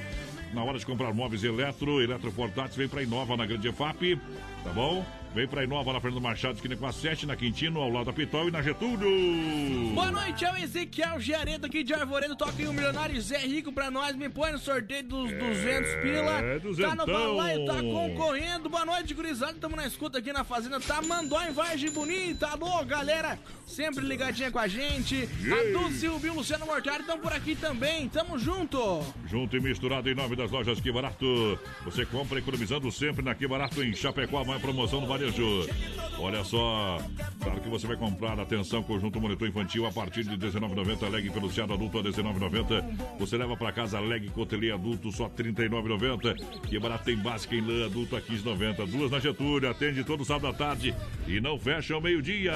Na hora de comprar móveis eletro, eletroportáteis, vem para Inova na Grande EFAP. Tá bom? Vem pra Inova na Fernando Machado, esquina com a 7, na Quintino, ao lado da Pitol e na Getúlio. Boa noite, é o Ezequiel Giaredo aqui de Arvoredo. Toca em um milionário Zé Rico pra nós. Me põe no sorteio dos 200 pila. Tá no balaio, tá concorrendo. Boa noite, gurizada. Tamo na escuta aqui na Fazenda. Tá Mandó em Vargem Bonita. Alô, galera. Sempre ligadinha com a gente. A Dulce e o Bill Luciano Mortari estão por aqui também. Tamo junto. Junto e misturado em nome das lojas Que Barato. Você compra economizando sempre na Que Barato em Chapecó, a maior promoção do varejo. Olha só, claro que você vai comprar, atenção, conjunto monitor infantil a partir de R$19,90, leg peluciado adulto a R$19,90. Você leva para casa leg cotelê adulto só R$39,90. Que Barato tem básica em lã adulto a R$15,90. Duas na Getúlio, atende todo sábado à tarde e não fecha ao meio-dia.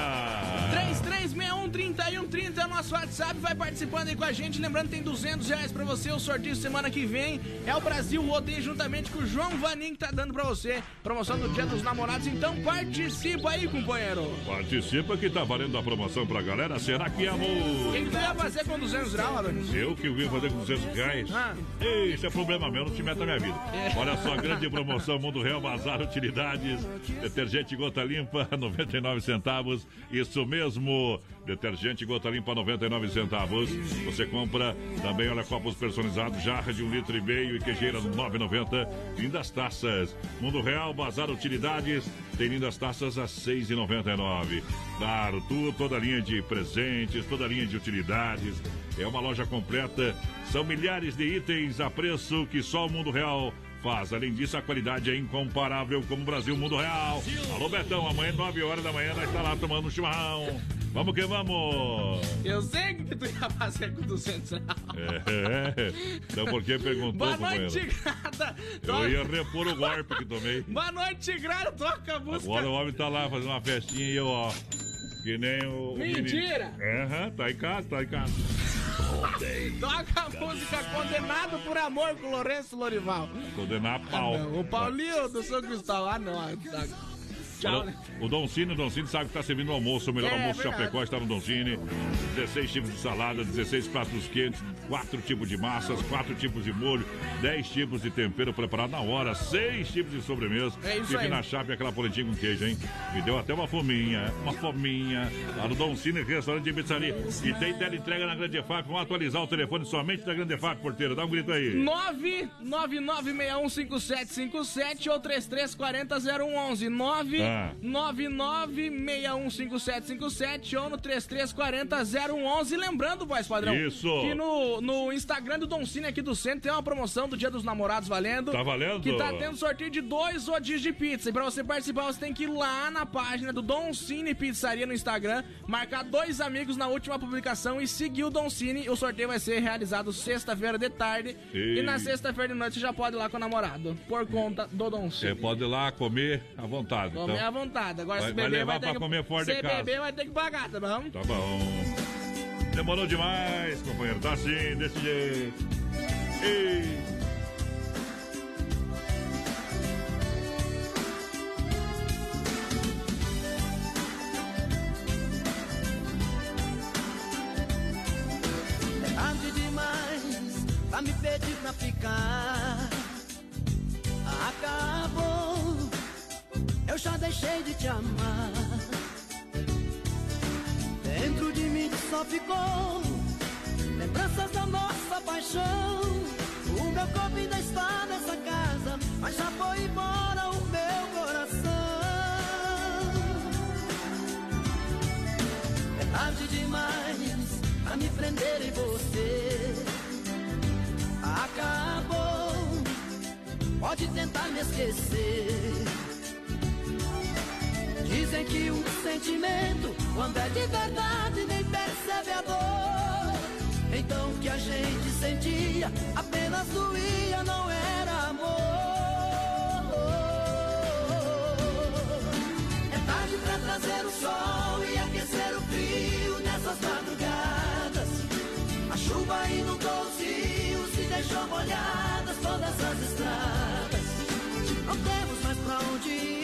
3361-3130 é o nosso WhatsApp. Vai participando aí com a gente. Lembrando, tem 200 reais pra você. O sorteio semana que vem é o Brasil Rodeio juntamente com o João Vanim que tá dando pra você. Promoção do Dia dos Namorados. Então participa aí, companheiro. Participa que tá valendo a promoção pra galera. Será que é amor? O que, que tu ia fazer com 200 reais, Adonis? Eu que vim fazer com 200 reais? Ah. Ei, Isso é problema meu, não te meta na minha vida. É. Olha só, grande promoção Mundo Real Bazar Utilidades. Detergente Gota Limpa, 99 centavos. Isso mesmo. Detergente Gota Limpa, 99 centavos. Você compra também, olha, copos personalizados, jarra de um litro e meio e queijeira 9,90. Lindas taças. Mundo Real Bazar Utilidades. Tem lindas taças a 6,99. Claro, tu, toda a linha de presentes, toda a linha de utilidades. É uma loja completa. São milhares de itens a preço que só o Mundo Real faz. Além disso, a qualidade é incomparável como o Brasil Mundo Real. Alô, Betão, amanhã, 9 horas da manhã, nós está lá tomando um chimarrão. Vamos que vamos! Eu sei que tu ia fazer com 200 reais. É, então por que perguntou, Boa noite, Grada. Eu ia repor o golpe que tomei. Boa noite, Grada. Toca a música. Agora o homem tá lá fazendo uma festinha e eu, ó. Que nem o. Mentira! Aham, tá em casa, tá em casa. Toca a música Condenado por Amor com Lourenço Lorival. Condenar a pau. Ah, o Paulinho do São Cristóvão. Ah, não. ah, tá. Tchau, né? O Don Cine, o Don Cine sabe que tá servindo o almoço, o melhor É, almoço de. Chapecó está no Don Cine. 16 tipos de salada, 16 pratos quentes, 4 tipos de massas, 4 tipos de molho, 10 tipos de tempero preparado na hora, 6 tipos de sobremesa. É isso Fica aí. na chapa aquela polentinha com queijo, hein? Me deu até uma fominha, uma fominha. Lá no Don Cine, restaurante e pizzaria. E tem tela entrega na Grande FAP. Vamos atualizar o telefone somente da Grande FAP, porteiro. Dá um grito aí. 999615757 ou 33400111. Ah. 999615757 ou no 33400111. Lembrando, voz padrão, Isso. que no, no Instagram do Don Cine aqui do centro tem uma promoção do Dia dos Namorados valendo. Tá valendo? Que tá tendo sorteio de dois rodízios de pizza. E pra você participar, você tem que ir lá na página do Don Cine Pizzaria no Instagram, marcar dois amigos na última publicação e seguir o Don Cine. O sorteio vai ser realizado sexta-feira de tarde. Ei. E na sexta-feira de noite você já pode ir lá com o namorado, por conta do Don Você Cine. pode ir lá comer à vontade. Comer então. À vontade. Agora, Vai- se vai beber, levar vai ter pra que... comer fora de se casa. beber, vai ter que pagar, tá bom? Tá bom. Demorou demais, companheiro. Tá assim, desse jeito. Ei. É tarde demais pra me pedir pra ficar. Acabou, eu já deixei de te amar. Dentro de mim só ficou lembranças da nossa paixão. O meu corpo ainda está nessa casa, mas já foi embora o meu coração. É tarde demais pra me prender em você. Acabou, pode tentar me esquecer. Dizem que um sentimento, quando é de verdade, nem percebe a dor. Então o que a gente sentia apenas doía, não era amor. É tarde pra trazer o sol e aquecer o frio nessas madrugadas. A chuva inundou os rios e deixou molhadas todas as estradas. Não temos mais pra onde ir.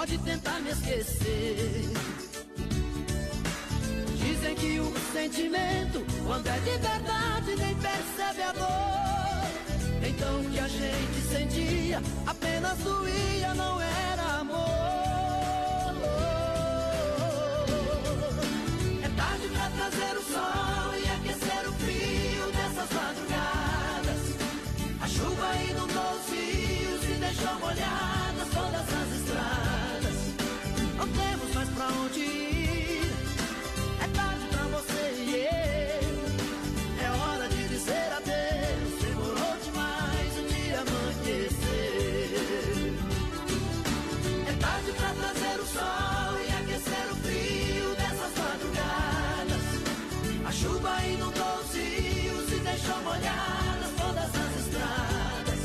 Pode tentar me esquecer. Dizem que o sentimento, quando é de verdade, nem percebe a dor. Então o que a gente sentia apenas doía, não era amor. É tarde pra trazer o sol e aquecer o frio dessas madrugadas. A chuva inundou os rios e deixou molhadas mais pra onde ir. É tarde pra você e eu. É hora de dizer adeus. Demorou demais o dia amanhecer. É tarde pra trazer o sol e aquecer o frio dessas madrugadas. A chuva inundou os rios e deixou molhadas todas as estradas.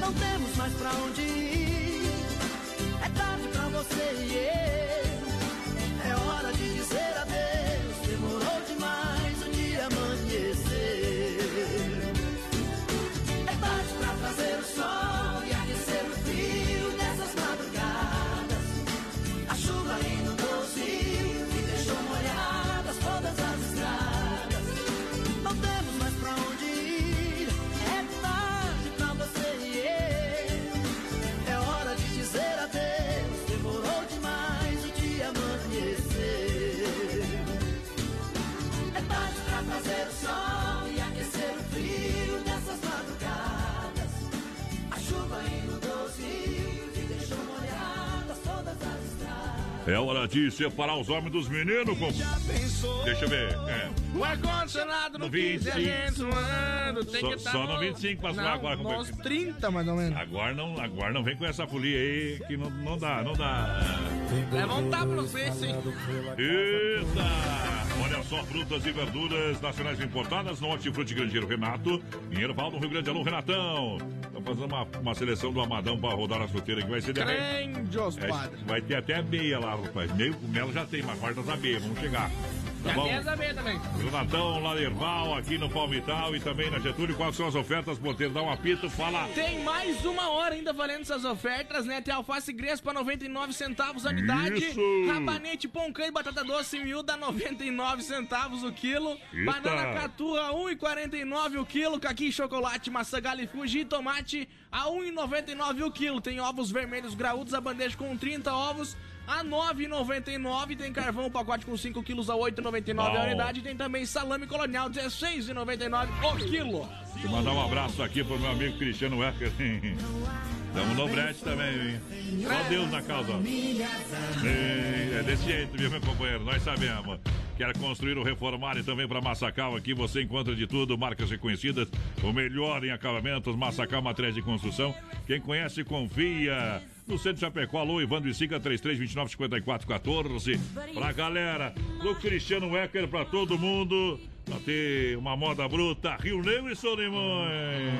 Não temos mais pra onde ir. É hora de separar os homens dos meninos. Com... Deixa eu ver. É. O ar-condicionado no No 15 a 25. gente suando. Tem Só- que estar só no 25 pra suar agora, é Nos que- 30, mais ou menos. Agora não, agora não vem com essa folia aí que não, não dá, não dá. Leva um tapa no peixe, hein? Eita! Olha só, frutas e verduras nacionais importadas no Hortifruti Grandeiro Renato, em Erval, no Rio Grande. Alô, Renatão! Estamos fazendo uma, uma seleção do Amadão para rodar a fruteira que vai ser de Grandios, É, padre. Vai ter até meia lá, rapaz. Meio com mel já tem, mas quartas a meia, vamos chegar. Tá bom? em Erval, aqui no Palmital e também na Getúlio. Quais são as ofertas? Porteiro, dá um apito, fala. Tem mais uma hora ainda valendo essas ofertas, né? Tem alface Grespa 99 centavos a unidade. Isso! Rabanete, pão e batata doce miúda 99 centavos o quilo. Eita! Banana catua 1,49 o quilo. Caqui chocolate, maçã galifuji e tomate a 1,99 o quilo. Tem ovos vermelhos graúdos, a bandeja com 30 ovos a 9,99. Tem carvão, pacote com 5 quilos a 8,99 a unidade. Tem também salame colonial 16,99 o quilo. Deixa eu mandar um abraço aqui pro meu amigo Cristiano Wecker. Estamos no brete também, hein? Só Deus na causa. É, é desse jeito, viu, meu companheiro? Nós sabemos. Quer construir ou reformar e também para Massacal aqui você encontra de tudo, marcas reconhecidas, o melhor em acabamentos, Massacal Materiais de Construção. Quem conhece, confia. No centro de Chapecó, alô, Evandro e Siga, 3329 5414. Pra galera, do Cristiano Wecker pra todo mundo. Pra ter uma moda bruta, Rio Negro e Solimões.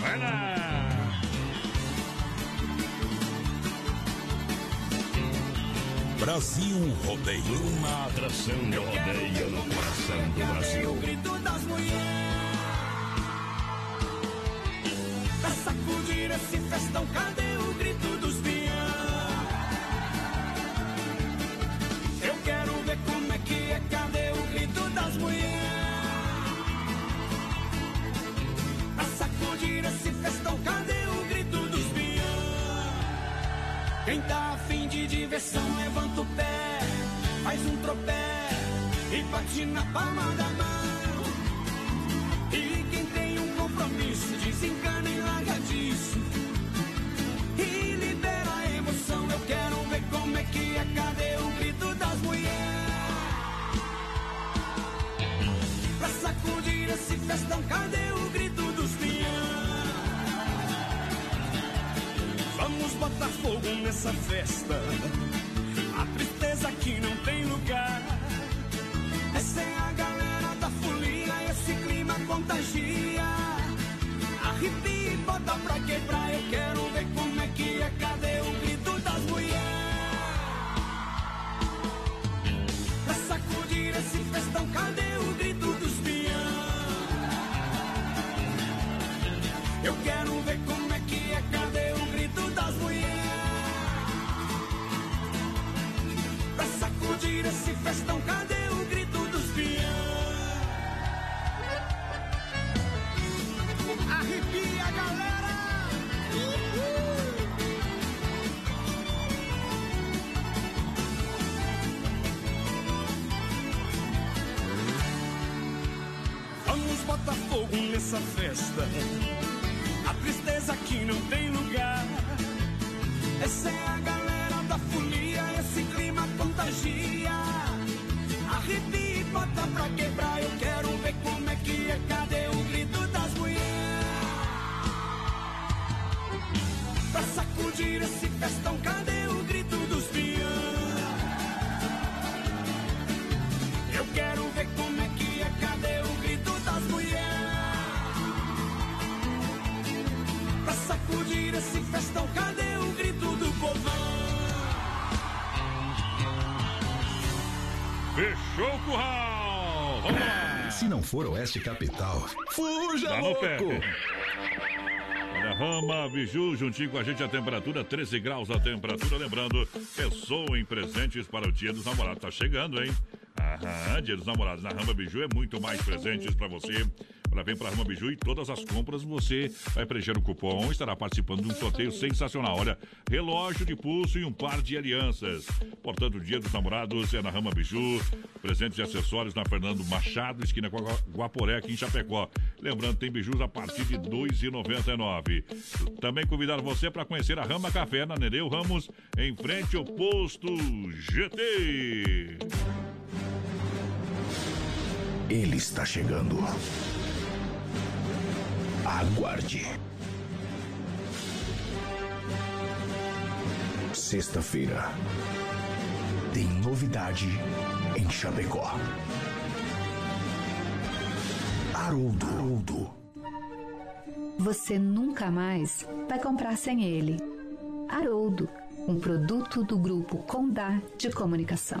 Vai lá! Brasil Rodeio. Uma atração de rodeio no coração do O Brasil. grito das mulheres Pra sacudir esse festão Cadê o grito dos peão? Eu quero ver como é que é Cadê o grito das mulheres? Pra sacudir esse festão Cadê o grito dos peão? Quem tá afim de diversão Levanta o pé Faz um tropé E bate na palma da mão E quem tem um compromisso Desencana disso. E libera a emoção Eu quero ver como é que é. Cadê o grito das mulheres? Pra sacudir esse festão Cadê o grito dos peão Vamos botar fogo nessa festa. A tristeza aqui não tem lugar. Essa é a galera da folia Esse clima contagia Arrepia e bota pra quebrar Eu quero ver como é que é. Cadê o grito das mulheres? Pra sacudir esse festão Cadê o grito dos peão? Eu quero ver como é que é. Cadê o grito das mulheres? Pra sacudir esse festão Cadê o grito dos peão Arrepia galera! Vamos botar fogo nessa festa. A tristeza aqui não tem lugar. Essa é a galera da folia Esse clima contagia. Arrepia e bota pra quebrar Eu quero ver como é que é. Cadê o sacudir esse festão, cadê o grito dos peão? Eu quero ver como é que é, cadê o grito das mulheres? Pra sacudir esse festão, cadê o grito do povão? Fechou o curral! Vamos lá! Se não for Oeste Capital, fuja, Dá louco! Rama, Biju, juntinho com a gente a temperatura, 13 graus a temperatura. Lembrando, pessoa em presentes para o Dia dos Namorados. Tá chegando, hein? Aham, Dia dos Namorados. Na Rama Biju é muito mais presentes para você. Vem para Rama Biju e todas as compras você vai preencher o cupom estará participando de um sorteio sensacional. Olha, relógio de pulso e um par de alianças. Portanto, o Dia dos Namorados é na Rama Biju. Presentes e acessórios na Fernando Machado, esquina com Guaporé, aqui em Chapecó. Lembrando, tem bijus a partir de R$ 2,99. Também convidar você para conhecer a Rama Café na Nereu Ramos, em frente ao posto GT. Ele está chegando. Aguarde. Sexta-feira. Tem novidade em Chapecó. Haroldo. Haroldo. Você nunca mais vai comprar sem ele. Haroldo, um produto do grupo Condá de Comunicação.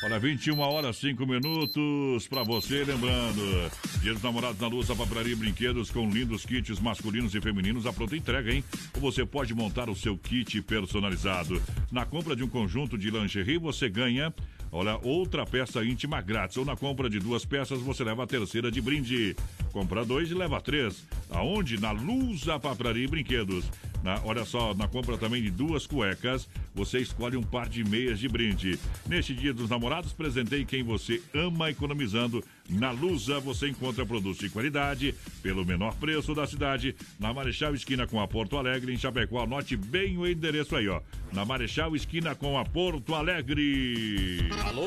Olha, 21 horas 5 minutos pra você, lembrando. Dia dos namorados na Luz, a papelaria e brinquedos com lindos kits masculinos e femininos à pronta entrega, hein? Ou você pode montar o seu kit personalizado. Na compra de um conjunto de lingerie, você ganha. Olha, outra peça íntima grátis. Ou na compra de duas peças, você leva a terceira de brinde. Compra dois e leva três. Aonde? Na Luz, a papelaria e brinquedos. Na, olha só, na compra também de duas cuecas, você escolhe um par de meias de brinde. Neste dia dos namorados, presentei quem você ama economizando. Na Lusa você encontra produtos de qualidade pelo menor preço da cidade. Na Marechal Esquina com a Porto Alegre, em Chapecó. Anote bem o endereço aí, ó. Na Marechal Esquina com a Porto Alegre. Alô,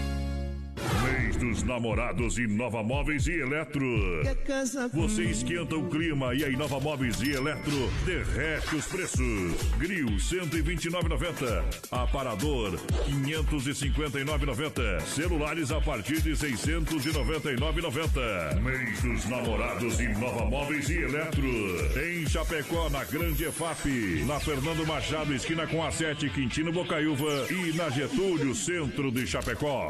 Mês dos namorados Inova Móveis e Eletro. Você esquenta o clima e a Inova Móveis e Eletro derrete os preços. Grill 129,90. Aparador 559,90. Celulares a partir de 699,90. Mês dos namorados Inova Móveis e Eletro. Em Chapecó, na Grande EFAP. Na Fernando Machado, esquina com a 7, Quintino Bocaiúva. E na Getúlio, centro de Chapecó.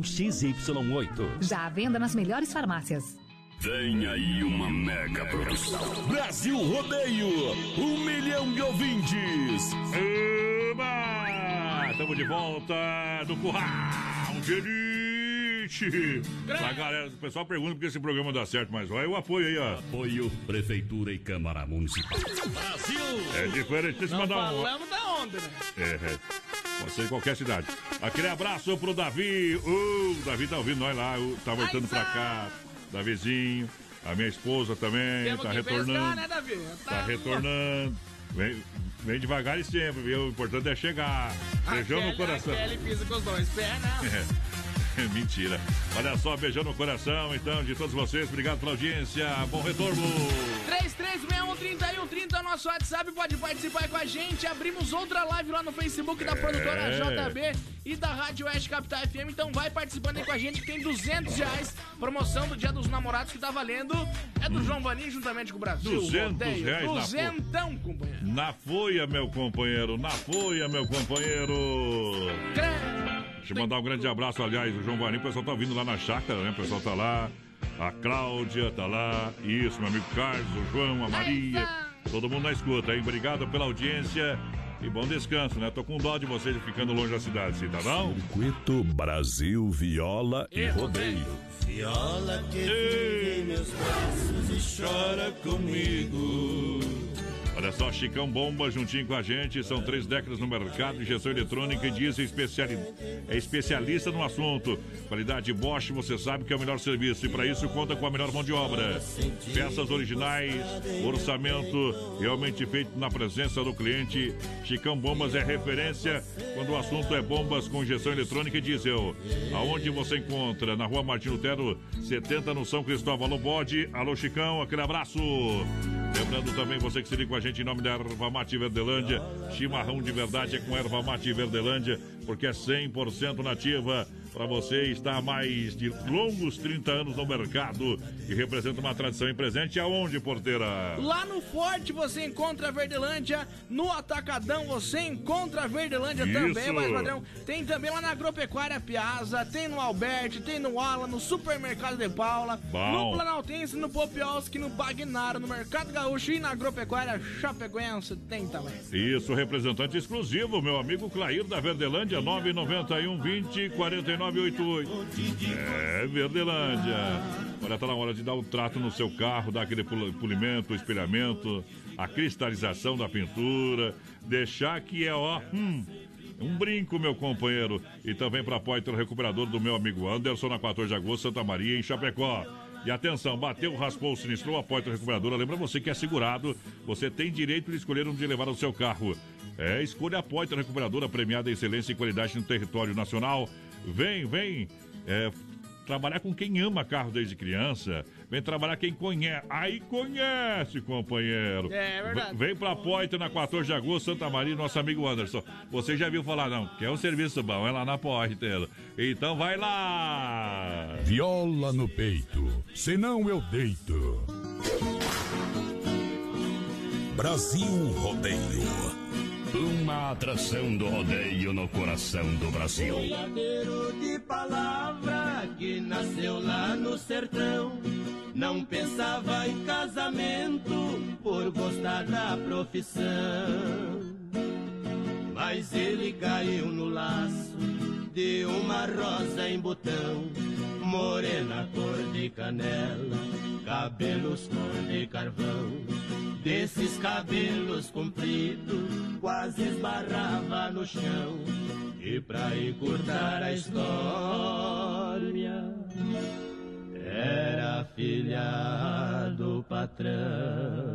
XY8. Já à venda nas melhores farmácias. Vem aí uma mega produção. Brasil Rodeio, um milhão de ouvintes. Eba! Estamos de volta no Curral de Elite. A galera, o pessoal pergunta porque esse programa dá certo, mas olha o apoio aí, ó. Apoio Prefeitura e Câmara Municipal. Brasil! É diferente de se Não mandar um. falamos da onda, né? É, é. Pode ser em qualquer cidade. Aquele abraço pro Davi. Uh, o Davi tá ouvindo nós lá, uh, tá voltando pra cá. Davizinho. A minha esposa também Temos tá retornando. pescar, né, Davi? Tá retornando. Vem, vem devagar e sempre, viu? O importante é chegar. Beijão no coração. Ele pisa com os dois pés, né? É. Mentira. Olha só, beijão no coração, então, de todos vocês. Obrigado pela audiência. Bom retorno. 33613130 é nosso WhatsApp, pode participar com a gente. Abrimos outra live lá no Facebook da produtora É. JB e da Rádio Oeste Capital FM. Então vai participando aí com a gente, que tem 200 reais. Promoção do Dia dos Namorados que tá valendo. É do João Vanim juntamente com o Brasil. 200 Rodeio. reais na Duzentão, companheiro. Na folha, meu companheiro. Na folha, meu companheiro. Deixa eu mandar um grande abraço, aliás, o João Varim. O pessoal tá vindo lá na chácara, né? O pessoal tá lá. A Cláudia tá lá. Isso, meu amigo Carlos, o João, a Maria. Todo mundo na escuta, hein? Obrigado pela audiência. E bom descanso, né? Tô com dó de vocês ficando longe da cidade, sim, tá bom? Circuito Brasil Viola e Rodeio. Viola que vive em meus braços e chora comigo. Olha só, Chicão Bomba juntinho com a gente. São três décadas no mercado de injeção eletrônica e diz especiali... é especialista no assunto. Qualidade Bosch, você sabe que é o melhor serviço. E para isso conta com a melhor mão de obra. Peças originais, orçamento realmente feito na presença do cliente. Chicão Bombas é referência quando o assunto é bombas com injeção eletrônica e diesel. Aonde você encontra? Na rua Martin Lutero, 70 no São Cristóvão. Alô, Bode. Alô, Chicão. Aquele abraço. Lembrando também você que se liga com a gente em nome da Erva Mate Verdelândia. Chimarrão de verdade é com Erva Mate Verdelândia, porque é 100% nativa. Para você está há mais de longos 30 anos no mercado e representa uma tradição em presente. Aonde, porteira? Lá no Forte você encontra a Verdelândia, no Atacadão você encontra a Verdelândia Isso. também, mas padrão. Tem também lá na Agropecuária Piazza, tem no Alberti, tem no Ala, no Supermercado de Paula, Bom. no Planaltense, no Popioski, no Bagnaro, no Mercado Gaúcho e na Agropecuária Chapecoense tem também. Isso, representante exclusivo, meu amigo Clair da Verdelândia, 991 20 4988. É, Verdelândia. Olha, tá na hora de dar um trato no seu carro, dar aquele polimento, espelhamento, a cristalização da pintura, deixar que é, ó, hum, um brinco, meu companheiro. E também para Poiter Recuperador do meu amigo Anderson, na 14 de agosto, Santa Maria, em Chapecó. E atenção, bateu, raspou, sinistrou a Poiter Recuperadora. Lembra você que é segurado, você tem direito de escolher onde levar o seu carro. É, escolha a Poiter Recuperadora, premiada em excelência e qualidade no território nacional. Vem, vem. É, trabalhar com quem ama carro desde criança. Vem trabalhar quem conhece. Aí conhece, companheiro. É, é verdade. Vem pra Poiter na 14 de agosto, Santa Maria, nosso amigo Anderson. Você já viu falar, não? Quer um serviço bom? É lá na Poiter. Então vai lá! Viola no peito, senão eu deito. Brasil Rodeio. Uma atração do rodeio no coração do Brasil. Boiadeiro de palavra que nasceu lá no sertão. Não pensava em casamento por gostar da profissão. Mas ele caiu no laço de uma rosa em botão. Morena cor de canela, cabelos cor de carvão. Desses cabelos compridos, quase esbarrava no chão. E pra encurtar a história, era filha do patrão.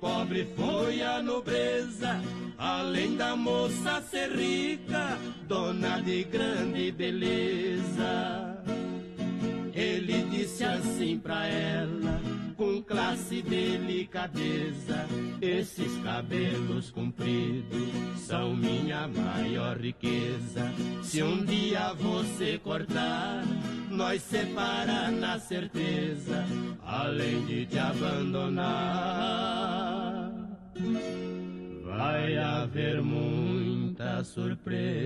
Pobre foi a nobreza. Além da moça ser rica, dona de grande beleza. Ele disse assim pra ela, com classe e delicadeza: Esses cabelos compridos são minha maior riqueza. Se um dia você cortar, nós separa na certeza, além de te abandonar. Vai haver muita surpresa.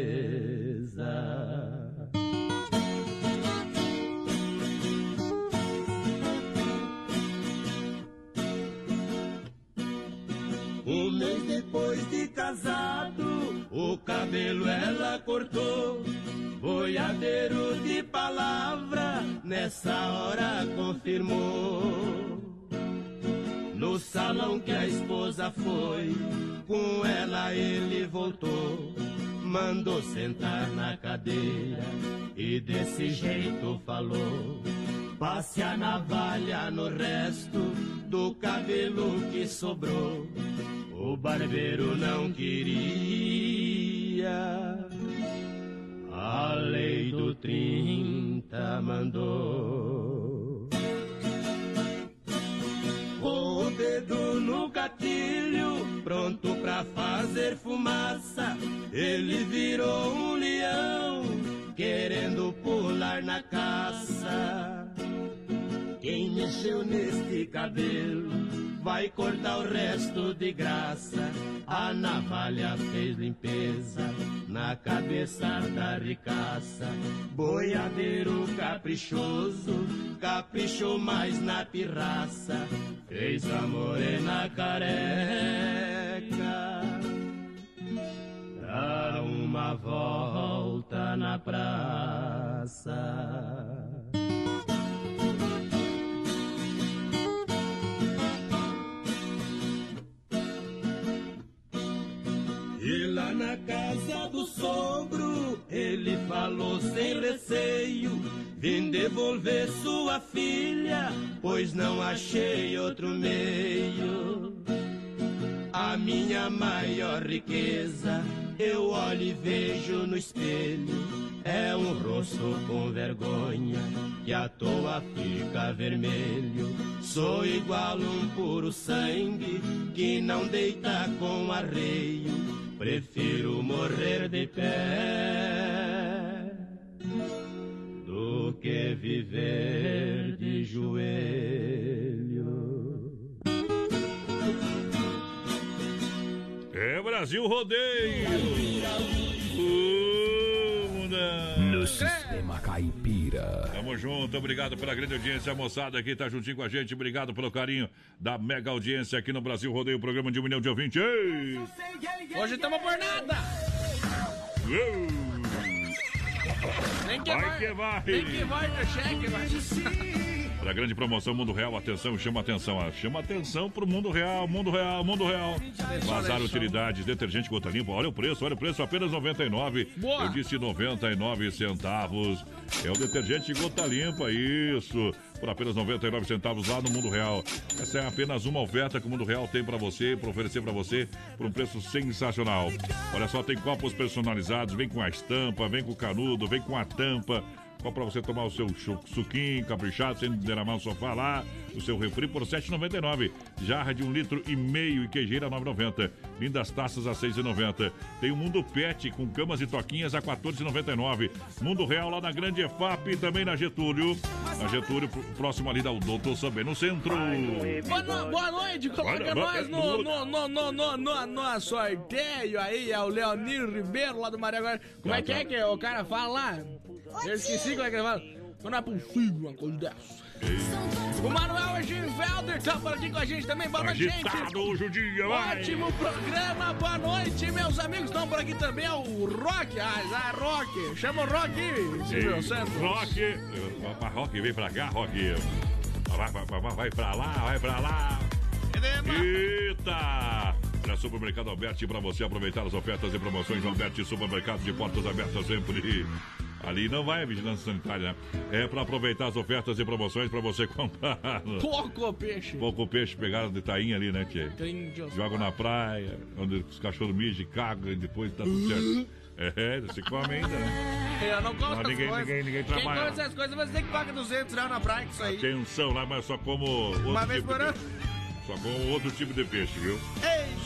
Depois de casado, o cabelo ela cortou. Boiadeiro de palavra, nessa hora confirmou. No salão que a esposa foi, com ela ele voltou. Mandou sentar na cadeira e desse jeito falou. Passe a navalha no resto do cabelo que sobrou. O barbeiro não queria. A lei do 30 mandou. Com o dedo no gatilho, pronto pra fazer fumaça, ele virou um leão, querendo pular na caça. Quem mexeu neste cabelo vai cortar o resto de graça. A navalha fez limpeza na cabeça da ricaça. Boiadeiro caprichoso, caprichou mais na pirraça. Fez a morena careca. Dá uma volta na praça. Na casa do sogro, ele falou sem receio: Vim devolver sua filha, pois não achei outro meio. A minha maior riqueza, eu olho e vejo no espelho. É um rosto com vergonha, que à toa fica vermelho. Sou igual um puro sangue, que não deita com arreio. Prefiro morrer de pé do que viver de joelho. É Brasil Rodeio. Tamo junto, obrigado pela grande audiência, a moçada aqui tá juntinho com a gente, obrigado pelo carinho da mega audiência aqui no Brasil Rodeio, programa de um milhão de ouvintes. Ei! Hoje estamos por nada. Uou! Nem que Vai vai, que vai. Nem que vai no cheque, vai. Para a grande promoção Mundo Real, atenção, chama atenção, ah, chama atenção pro Mundo Real, Mundo Real, Mundo Real. Vazar utilidades, detergente gota limpa, olha o preço, olha o preço, apenas 99. Boa. Eu disse 99 centavos. É o detergente gota limpa, isso. Por apenas 99 centavos lá no Mundo Real. Essa é apenas uma oferta que o Mundo Real tem para você, para oferecer para você, por um preço sensacional. Olha só, tem copos personalizados, vem com a estampa, vem com o canudo, vem com a tampa. Só para você tomar o seu suquinho caprichado, sem derramar o sofá lá, o seu refri por R$ 7,99. Jarra de um litro e meio e queijeira R$ 9,90. Lindas taças a R$ 6,90. Tem o Mundo Pet com camas e toquinhas a R$ 14,99. Mundo Real lá na Grande EFAP e também na Getúlio. Na Getúlio, pr- próximo ali da Doutor Sabê, no centro. Boa, no- boa noite, coloca Olha, nós no, boa- no, no, no, no, no, no sorteio aí, é o Leonir Ribeiro lá do Maria Agora. Como é que é que o cara fala lá? Eu esqueci é que ele fala. Não é possível uma coisa dessa. O Manuel Eginvelder tá por aqui com a gente também. Boa noite, gente. Hoje o dia, vai. Ótimo programa, boa noite, meus amigos. Estão por aqui também, é o Rock. Ah, ah, Rock. Chama o Rock, Silvio Santos. Rock, vai, Rock, vem pra cá, Rock. Vai, vai, vai, vai pra lá, vai pra lá. Eita! Para Supermercado Alberti, para você aproveitar as ofertas e promoções Alberti Supermercado de portas abertas sempre. Ali não vai a vigilância sanitária, né? É para aproveitar as ofertas e promoções para você comprar. Pouco peixe. Pouco peixe pegaram de tainha ali, né? Índios. Jogam na praia, onde os cachorros mijam e cagam e depois tá tudo certo. É, você come ainda, né? Eu não como Não, essas ninguém- coisas. ninguém- ninguém Quem trabalha. come essas coisas vai ter que pagar 200 reais na praia com isso aí. Atenção lá, mas só como Uma vez tipo por de ano. peixe. Só com outro tipo de peixe, viu?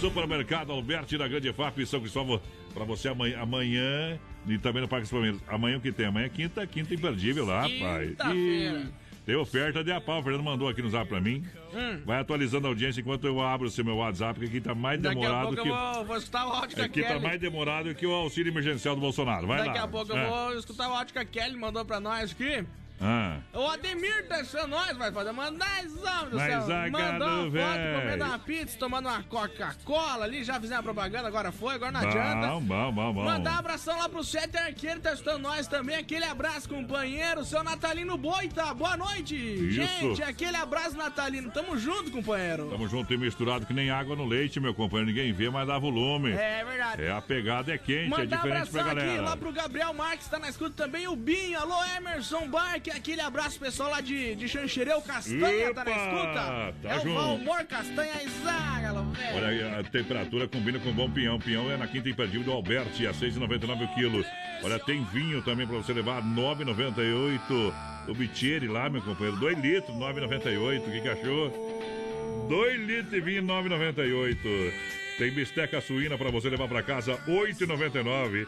Supermercado Alberti da Grande FAP, São Cristóvão, pra você amanhã, amanhã e também no Parque Palmeiras. Amanhã o que tem? Amanhã é quinta, quinta imperdível lá, rapaz. Quinta-feira. Ih, Tem oferta de a pau, o Fernando mandou aqui no zap pra mim. Hum. Vai atualizando a audiência enquanto eu abro o seu meu WhatsApp, que aqui tá mais Daqui demorado que. vou, vou escutar o áudio da Aqui tá mais demorado que o auxílio emergencial do Bolsonaro. Vai Daqui lá. a pouco É. eu vou escutar o áudio que a Kelly mandou pra nós aqui. Ah. O Ademir deixou nós, vai fazer mandar homem do Mas céu. a Mandou uma foto véi. comendo uma pizza, tomando uma Coca-Cola ali, já fizemos a propaganda, agora foi, agora não Bom, adianta. bom, bom, bom. Mandar um abração lá pro Sete Arqueiro, tá escutando nós também. Aquele abraço, companheiro. Seu Natalino Boita, boa noite. Isso. Gente, aquele abraço, Natalino. Tamo junto, companheiro. Tamo junto e misturado que nem água no leite, meu companheiro. Ninguém vê, mas dá volume. É verdade. É, a pegada é quente, é Mandar diferente pra abração aqui galera. lá pro Gabriel Marques, tá na escuta também, o Binho, alô Emerson Barque, aquele abraço pessoal lá de, de Xanxereu, Castanha, tá na Epa, escuta? tá é o junto. Valmor Castanha Izágalo, velho. Olha aí, a temperatura combina com bom pinhão. Pinhão é na quinta imperdível do Alberti, a 6,99 o quilo. Olha, tem vinho também pra você levar, 9,98. O Bitieri lá, meu companheiro, 2 litros, 9,98. O que, que achou? 2 litros de vinho, 9,98. Tem bisteca suína para você levar para casa, R$ 8,99.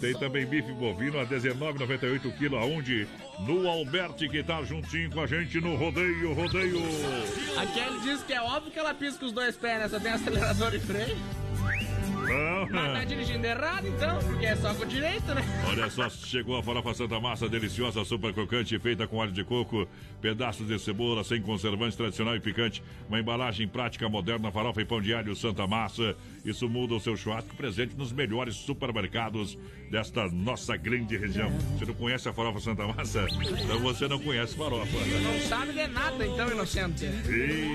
Tem também bife bovino a R$ 19,98 o quilo, aonde? No Alberti, que tá juntinho com a gente no rodeio, rodeio. A Kelly disse que é óbvio que ela pisca os dois pés, né? Só tem acelerador e freio. Não, Mas tá dirigindo errado então, porque é só com o direito, né? Olha só, chegou a farofa Santa Massa, deliciosa, super crocante, feita com óleo de coco, pedaços de cebola, sem conservantes, tradicional e picante. Uma embalagem prática, moderna, farofa e pão de alho Santa Massa. Isso muda o seu churrasco presente nos melhores supermercados desta nossa grande região. Você não conhece a farofa Santa Massa? Então você não conhece farofa. Não sabe de nada então, inocente. Ih,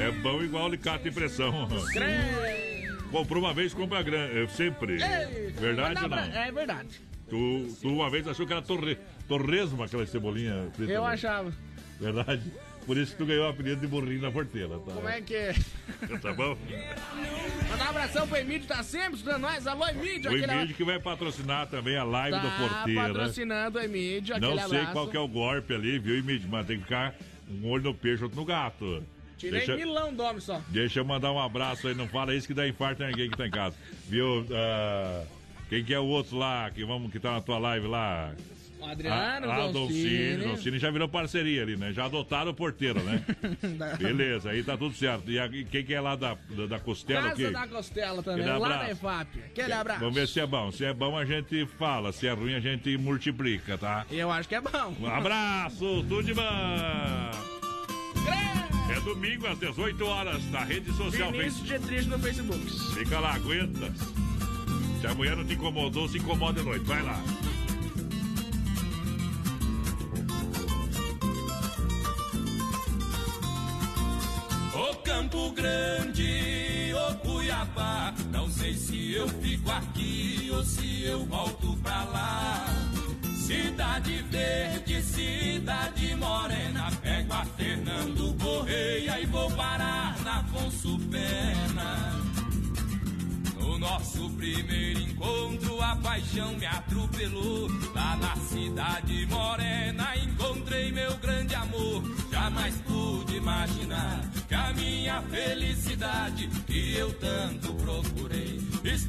É bom igual alicate e pressão. Comprou uma vez, compra grande. Sempre. Ei, Verdade ou não? É verdade. Tu, tu uma vez achou que era torre, torresmo aquela cebolinha frita. Eu né? achava. Verdade? Por isso que tu ganhou o apelido de burrinho na porteira, tá? Como é que é? Tá bom? Mandar um abração pro Emílio, tá sempre estudando nós. Alô, Emílio. O aquele Emílio que vai patrocinar também a live do Tá Porteira. patrocinando o Emílio, Não sei abraço. qual que é o golpe ali, viu, Emílio? Mas tem que ficar um olho no peixe, outro no gato. Tirei Deixa- milão do homem só. Deixa eu mandar um abraço aí, não fala isso que dá infarto em ninguém que tá em casa. Viu? Ah, quem que é o outro lá, que, vamos, que tá na tua live lá? O Adriano, o Don Doncini. Já virou parceria ali, né? Já adotaram o porteiro, né? Beleza, aí tá tudo certo. E, a- e quem que é lá da, da, da costela Casa da Costela também, lá abraço. da EFAP. Aquele abraço. Vamos ver se é bom. Se é bom, a gente fala. Se é ruim, a gente multiplica, tá? Eu acho que é bom. Um abraço, tudo de bom! É domingo às 18 horas na rede social Vinícius Facebook. de triste no Facebook. Fica lá, aguenta. Se a mulher não te incomodou, se incomoda à noite. Vai lá. Ô Campo Grande, ô Cuiabá, não sei se eu fico aqui ou se eu volto pra lá. Cidade Verde, cidade morena, pego a Fernando Correia e vou parar na Afonso Pena. No nosso primeiro encontro, a paixão me atropelou. Lá na cidade morena, encontrei meu grande amor. Jamais pude imaginar que a minha felicidade, que eu tanto procurei,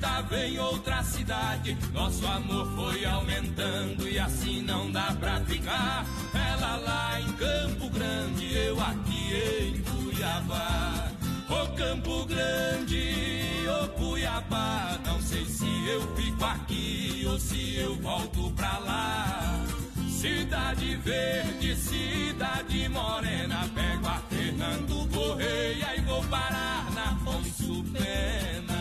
estava em outra cidade. Nosso amor foi aumentando e assim não dá pra ficar. Ela lá em Campo Grande, eu aqui em Cuiabá. Ô Campo Grande, ô Cuiabá, não sei se eu fico aqui ou se eu volto pra lá. Cidade Verde, cidade morena, pego a Fernando Correia e vou parar na Afonso Pena.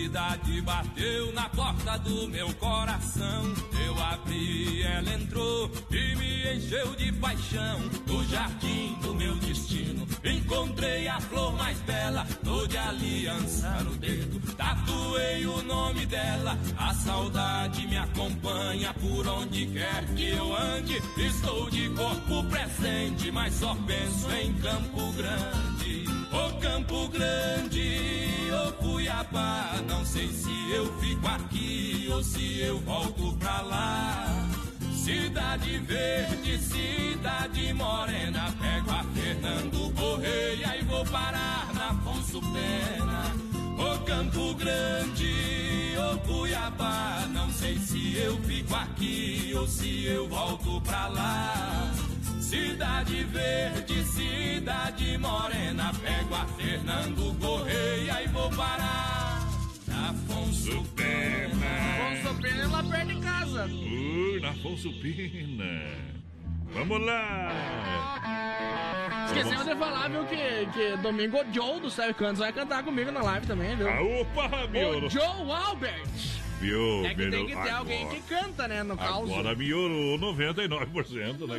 Felicidade bateu na porta do meu coração. Eu abri, ela entrou e me encheu de paixão. No jardim do meu destino, encontrei a flor mais bela. Tô de aliança no dedo, tatuei o nome dela. A saudade acompanha por onde quer que eu ande. Estou de corpo presente, mas só penso em Campo Grande. Ô Campo Grande, ô Cuiabá, não sei se eu fico aqui ou se eu volto pra lá. Cidade Verde, cidade morena, pego a Fernando Correia e vou parar na Afonso Pena. Campo Grande, ô Cuiabá, não sei se eu fico aqui ou se eu volto pra lá. Cidade Verde, cidade morena, pego a Fernando Correia e vou parar na Afonso Pena. Afonso Pena é lá perto de casa. Ui, na Afonso Pina. Vamos lá. Esquecemos de falar, viu, que, que domingo o Joe do Sérgio Cantos vai cantar comigo na live também, viu? Ah, opa, meu. O Joe Albert. Viu? É que tem Melhor- que ter alguém que canta, né, no caos. Agora melhorou 99%, né?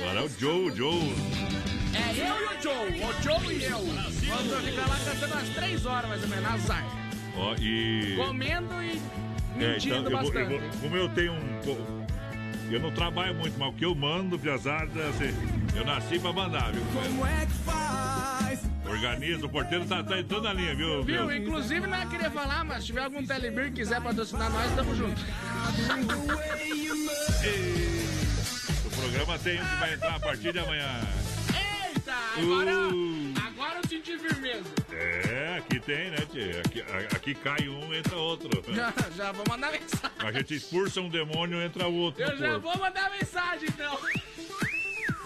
Agora é o Joe, Joe. É eu e o Joe, o Joe e eu. Vamos ficar lá cantando umas três horas, mais ou menos, azar. Ó, e. Comendo e É, mentindo então, eu vou, eu bastante. vou- como eu tenho um. Eu não trabalho muito, mas o que eu mando, piazada, assim, eu nasci pra mandar, viu? Como é que faz? Organiza, o porteiro tá, tá entrando na linha, viu? Viu? Inclusive, não é querer falar, mas se tiver algum Telebir que quiser patrocinar nós, tamo junto. O programa tem um que vai entrar a partir de amanhã. Eita, agora, Uh. Agora eu senti firmeza. É, aqui tem, né, tia? Aqui, aqui cai um, entra outro. Já, já vou mandar mensagem. A gente expulsa um demônio, entra outro. Eu já vou mandar mensagem, então.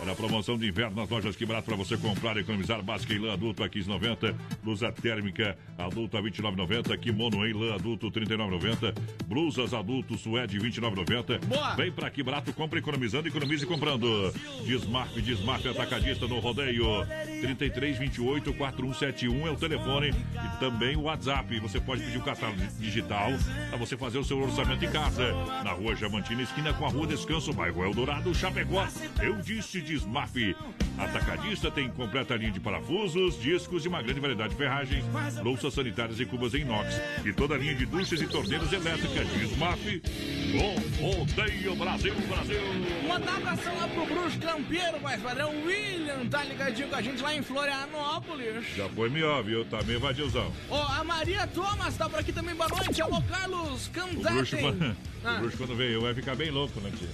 Olha a promoção de inverno nas lojas Que Barato para você comprar e economizar. Básica em lã adulto a 15,90. Blusa térmica adulta a 29,90. Kimono em lã adulto 39,90. Blusas adulto suede 29,90. Boa. Vem para Que Barato, compra economizando, economize comprando. Desmarf, Desmarf Atacadista no rodeio. 3328 4171 é o telefone e também o WhatsApp. Você pode pedir o catálogo digital para você fazer o seu orçamento em casa. Na rua Jamantina, esquina com a rua Descanso, bairro Eldorado, Chapecó. Eu disse Desmaf. Atacadista tem completa linha de parafusos, discos e uma grande variedade de ferragens, louças sanitárias e cubas em inox. E toda a linha de duchas e torneiras elétricas. Desmaf. O rodeio Brasil, Brasil. Mandar abração lá pro Bruxo Campeiro, mais padrão. William tá ligadinho com a gente lá em Florianópolis. Já foi melhor, viu? Tá meio vadiozão. Ó, a Maria Thomas tá por aqui também, boa noite. Alô, Carlos O bruxo, Ah. o bruxo quando veio vai ficar bem louco, né, tia?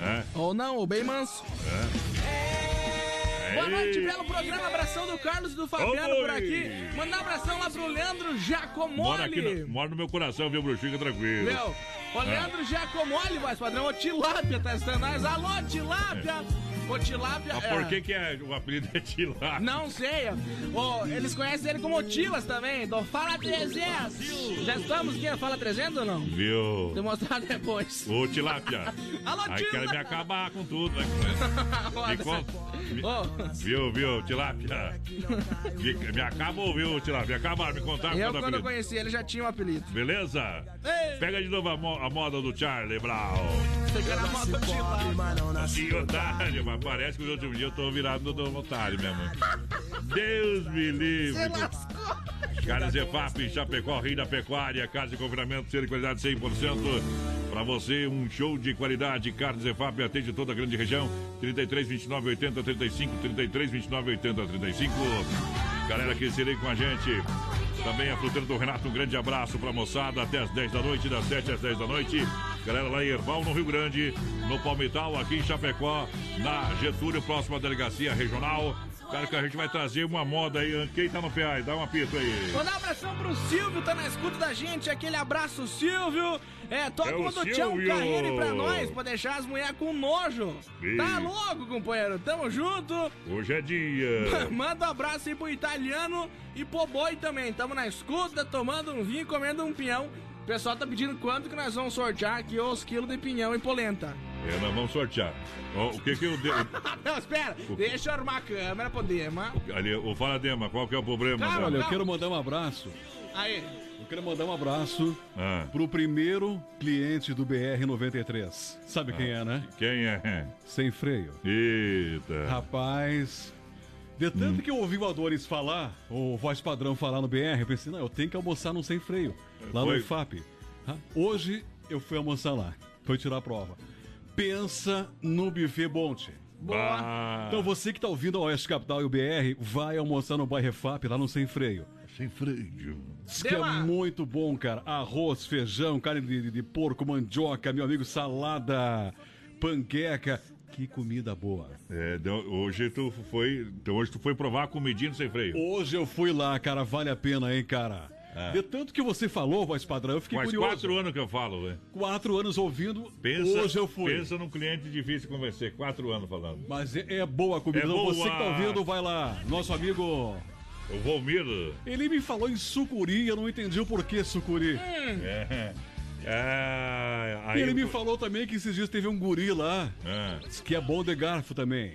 É, Ou não, ou bem manso. é. Boa noite, belo programa. Abração do Carlos e do Fabiano Oi. por aqui. Mandar um abração lá pro Leandro Giacomoli. Mora, aqui no, mora no meu coração, viu? Fica tranquilo. Meu, o É. Leandro Giacomoli, voz padrão. O Tilápia tá estando nós. Alô, Tilápia. O Tilápia. Mas é- por que, que é, o apelido é Tilá? Não sei. Ô, eles conhecem ele como Tilas também. Do Fala 300. Já estamos aqui Fala 300 ou não? Viu? Vou mostrar depois. Ô, Tilápia. Alô, Aí querem me acabar com tudo, né? Me conta. Me- Viu, viu, Tilápia? Me, me acabou, viu, Tilápia? Me acabaram, me contaram Eu, é o quando eu apelido. conheci ele, já tinha um apelido. Beleza? Pega de novo a, mo- a moda do Charlie Brown. Que otário, mas parece que os últimos dias eu tô virado do otário mesmo. Deus me livre. Carnes EFAP, Chapecó, Rei da Pecuária, carne de confinamento, ser de qualidade 100%. Para você, um show de qualidade. Carnes EFAP atende toda a grande região. 33, 29, 80, 35. 33, 29, 80, 35. Galera que serem com a gente. Também a fruteira do Renato, um grande abraço pra moçada até as 10 da noite, das 7 às 10 da noite. Galera lá em Erval, no Rio Grande, no Palmital, aqui em Chapecó, na Getúlio, próxima delegacia regional. Cara, que a gente vai trazer uma moda aí. Quem tá no pé aí? Dá um apito aí. Mandar um abração pro Silvio, tá na escuta da gente. Aquele abraço, Silvio. É, toca É o uma do Tião. Carreiro pra nós, pra deixar as mulheres com nojo. Ih. Tá louco, companheiro? Tamo junto. Hoje é dia. Manda um abraço aí pro italiano e pro boi também. Tamo na escuta, tomando um vinho e comendo um pinhão. O pessoal tá pedindo quanto que nós vamos sortear aqui os quilos de pinhão e polenta. É, nós vamos sortear. Ó, o que que eu... De... Não, espera. Deixa eu arrumar a câmera pro Dema. Ali, o Fala Dema, qual que é o problema? Olha, eu quero mandar um abraço. Aí. Eu quero mandar um abraço Ah. pro primeiro cliente do BR-93. Sabe quem é, né? Quem é? Sem freio. Eita. Rapaz. De tanto que eu ouvi o Adores falar, ou voz padrão falar no BR, eu pensei, não, eu tenho que almoçar no Sem Freio, lá Foi. no IFAP. Ah, Hoje eu fui almoçar lá, foi tirar a prova. Pensa no buffet Bonte. Bah. Então você que tá ouvindo a Oeste Capital e o BR, vai almoçar no bairro FAP, lá no Sem Freio. Sem freio. Diz que é muito bom, cara. Arroz, feijão, carne de, de- de porco, mandioca, meu amigo, salada, panqueca. Que comida boa. É, hoje tu foi. Então hoje tu foi provar a comidinha sem freio. Hoje eu fui lá, cara, vale a pena, hein, cara. É. De tanto que você falou, voz padrão, eu fiquei Faz curioso. quatro anos que eu falo, velho. Quatro anos ouvindo, Pensa, hoje eu fui. Pensa num cliente difícil convencer. Quatro anos falando. Mas é, é boa a comida. É boa. você que tá ouvindo, vai lá. Nosso amigo... O Volmir. Ele me falou em sucuri, eu não entendi o porquê sucuri. É. É, E aí ele me eu- falou também que esses dias teve um guri lá. É. Diz que é bom de garfo também.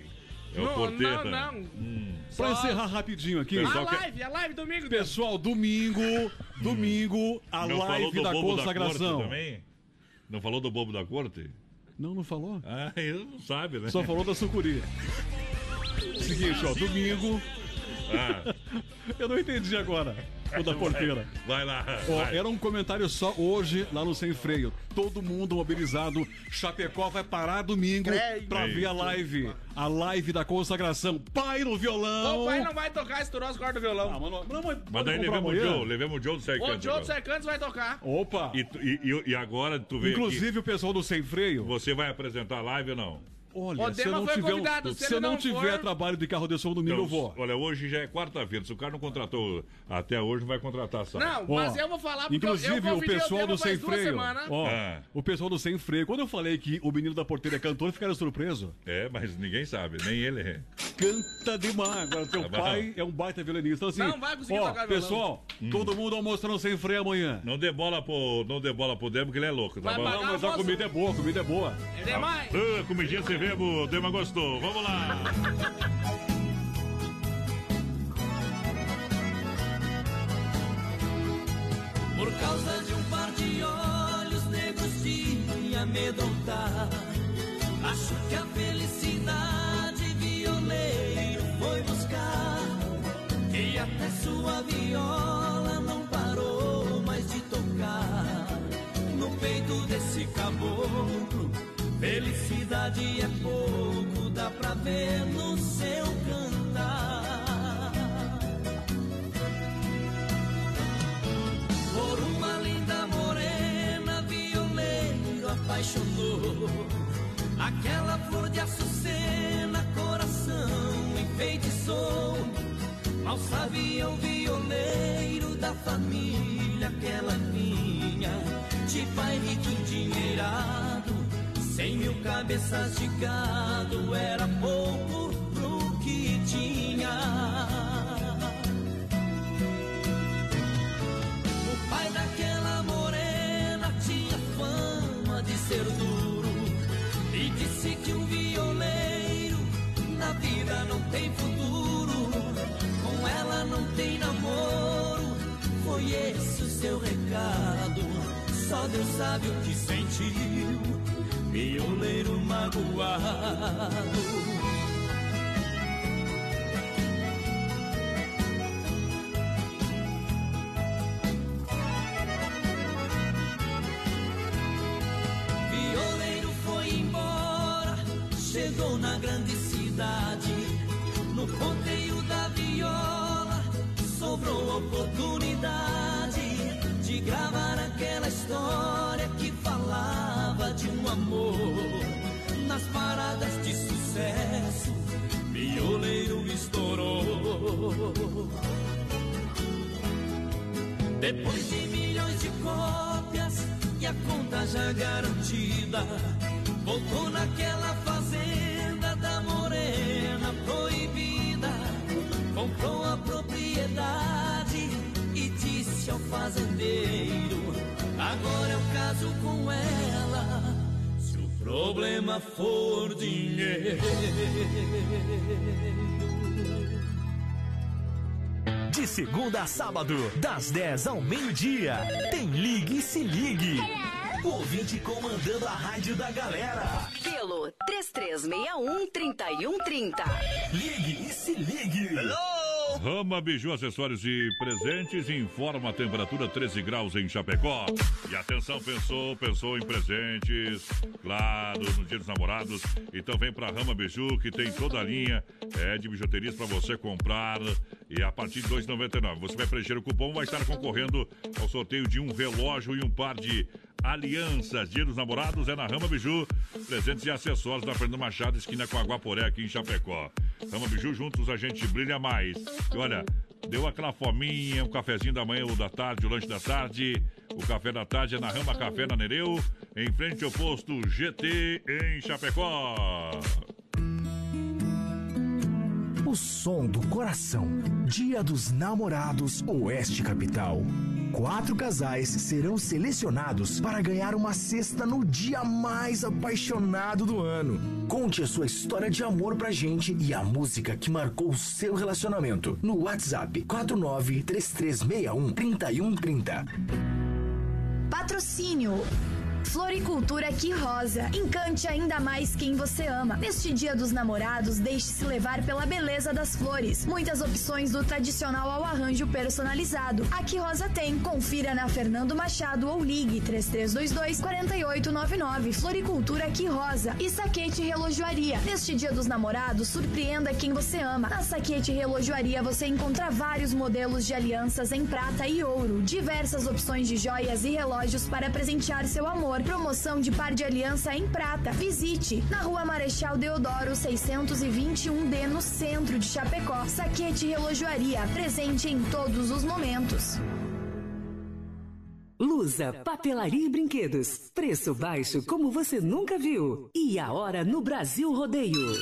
É o Não, porteiro. não, não. Hum. Pra Só- encerrar rapidinho aqui. A Pessoal, que- live, a live domingo. Pessoal, domingo, domingo, a não live da consagração. da também? Não falou do bobo da corte? não, não falou. Ah, ele não sabe, né? Só falou da sucuri. Seguinte, ó, domingo, Ah, Eu não entendi agora. O da porteira. Vai lá. Ó, vai. era um comentário só hoje lá no Sem Freio. Todo mundo mobilizado. Chapecó vai parar domingo Creio. pra ver a live. A live da consagração. Pai no violão. O pai não vai tocar, estourou as cordas do violão. Ah, mano, não, mas Mas daí levemos o? Joe, levemos o Joe do O Sercante. Joe do Sercantes vai tocar. Opa! E, tu- e, e- e agora tu vê Inclusive o pessoal do Sem Freio. Você vai apresentar a live ou não? Olha, O se eu não tiver, um- se se não não tiver for- trabalho de carro de som domingo, eu vou. Olha, hoje já é quarta-feira. Se o cara não contratou até hoje, não vai contratar só. Não, mas eu vou falar porque Inclusive, eu, eu o pessoal do Sem Freio. Ó, Ah. O pessoal do Sem Freio. Quando eu falei que o menino da porteira é cantor, ficaram surpresos. É, mas ninguém sabe, nem ele. é. Canta demais. Agora, teu Tá bom. pai é um baita violinista. Então, assim, Não vai conseguir ó, tocar. Pessoal, Hum. todo mundo almoçando sem freio amanhã. Não dê bola pro, não dê bola pro Demo, que ele é louco, tá Vai bom? pagar Não, mas a almoço. comida é boa, a comida é boa. É demais. Ah, comidinha sem verbo, o Dema gostou. Vamos lá. Por causa de um par de olhos negros de me amedrontar. Acho que a felicidade violeiro foi buscar. E até sua viola não parou mais de tocar. No peito desse caboclo, felicidade é pouco, dá pra ver no seu cantar. Por uma linda morena, violeiro apaixonou. Aquela flor de açucena, coração enfeitiçou. Mal sabia o violeiro da família que ela vinha. De pai rico endinheirado, cabeças de gado, era pouco pro que tinha. O pai daquela morena tinha fama de ser duro e disse que um violeiro na vida não tem futuro. Com ela não tem namoro. Foi esse o seu recado. Só Deus sabe o que sentiu. Violeiro magoado. Depois de milhões de cópias e a conta já garantida, voltou naquela fazenda da morena proibida. Comprou a propriedade e disse ao fazendeiro: Agora eu caso com ela. Se o problema for dinheiro. De segunda a sábado, das 10 ao meio-dia, tem Ligue e Se Ligue. O ouvinte comandando a rádio da galera. Pelo 3361-3130. Ligue e Se Ligue. Rama Biju Acessórios e Presentes informa a temperatura 13 graus em Chapecó. E atenção, pensou, pensou em presentes, claro, no Dia dos Namorados. Então vem pra Rama Biju que tem toda a linha é, de bijuterias para você comprar e a partir de R$ 2,99. Você vai preencher o cupom, vai estar concorrendo ao sorteio de um relógio e um par de alianças. Dia dos Namorados é na Rama Biju. Presentes e acessórios da Fernando Machado, esquina com Aguaporé, aqui em Chapecó. Rama Biju, juntos a gente brilha mais. E olha, deu aquela fominha, um cafezinho da manhã ou da tarde, o lanche da tarde. O café da tarde é na Rama Café na Nereu, em frente ao posto GT em Chapecó. O som do coração. Dia dos Namorados Oeste Capital. Quatro casais serão selecionados para ganhar uma cesta no dia mais apaixonado do ano. Conte a sua história de amor pra gente e a música que marcou o seu relacionamento no WhatsApp 493361 3130. Patrocínio Floricultura Que Rosa. Encante ainda mais quem você ama. Neste Dia dos Namorados, deixe-se levar pela beleza das flores. Muitas opções do tradicional ao arranjo personalizado. A Que Rosa tem. Confira na Fernando Machado ou ligue 3322 4899. Floricultura Que Rosa. E Saquete Relojoaria. Neste Dia dos Namorados, surpreenda quem você ama. Na Saquete Relojoaria você encontra vários modelos de alianças em prata e ouro, diversas opções de joias e relógios para presentear seu amor. Promoção de par de aliança em prata. Visite na Rua Marechal Deodoro 621D no centro de Chapecó. Saquete Relojoaria, presente em todos os momentos. Lusa, papelaria e brinquedos. Preço baixo como você nunca viu. E a hora no Brasil Rodeio.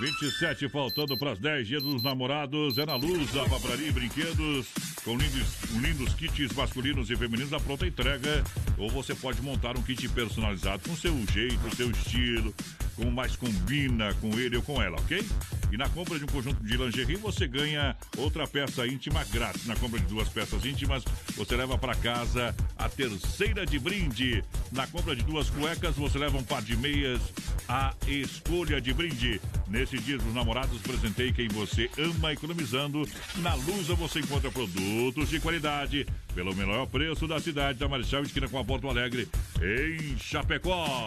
27 faltando para as 10 dias dos namorados. É na luz, a papelaria e brinquedos. Com lindos, lindos kits masculinos e femininos à pronta entrega. Ou você pode montar um kit personalizado com seu jeito, seu estilo, como mais combina com ele ou com ela, ok? E na compra de um conjunto de lingerie você ganha outra peça íntima grátis. Na compra de duas peças íntimas você leva para casa a terceira de brinde. Na compra de duas cuecas você leva um par de meias. A escolha de brinde. Nesse dia dos namorados, presentei quem você ama economizando. Na Lusa você encontra produtos de qualidade pelo melhor preço da cidade da Marechal Esquina com a Porto Alegre, em Chapecó.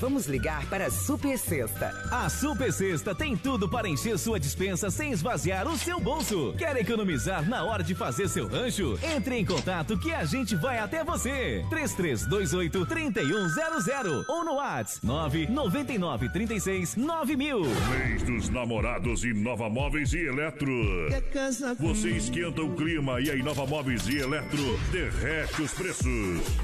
Vamos ligar para a Super Sexta. A Super Sexta tem tudo para encher sua dispensa sem esvaziar o seu bolso. Quer economizar na hora de fazer seu rancho? Entre em contato que a gente vai até você. 3328 3100 ou no WhatsApp 999 36 9000. Mês dos namorados Inova Móveis e Eletro. Você esquenta o clima e a Inova Móveis e Eletro derrete os preços.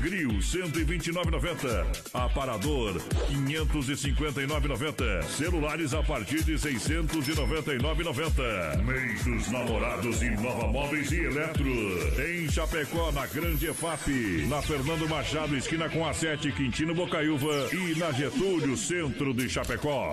Grill 129,90. Aparador 559,90. Celulares a partir de 699,90. Mês dos namorados Inova Móveis e Eletro. Em Chapecó, na Grande EFAP. Na Fernando Machado, esquina com a 7, Quintino Bocaiúva. E na Getúlio, centro de Chapecó.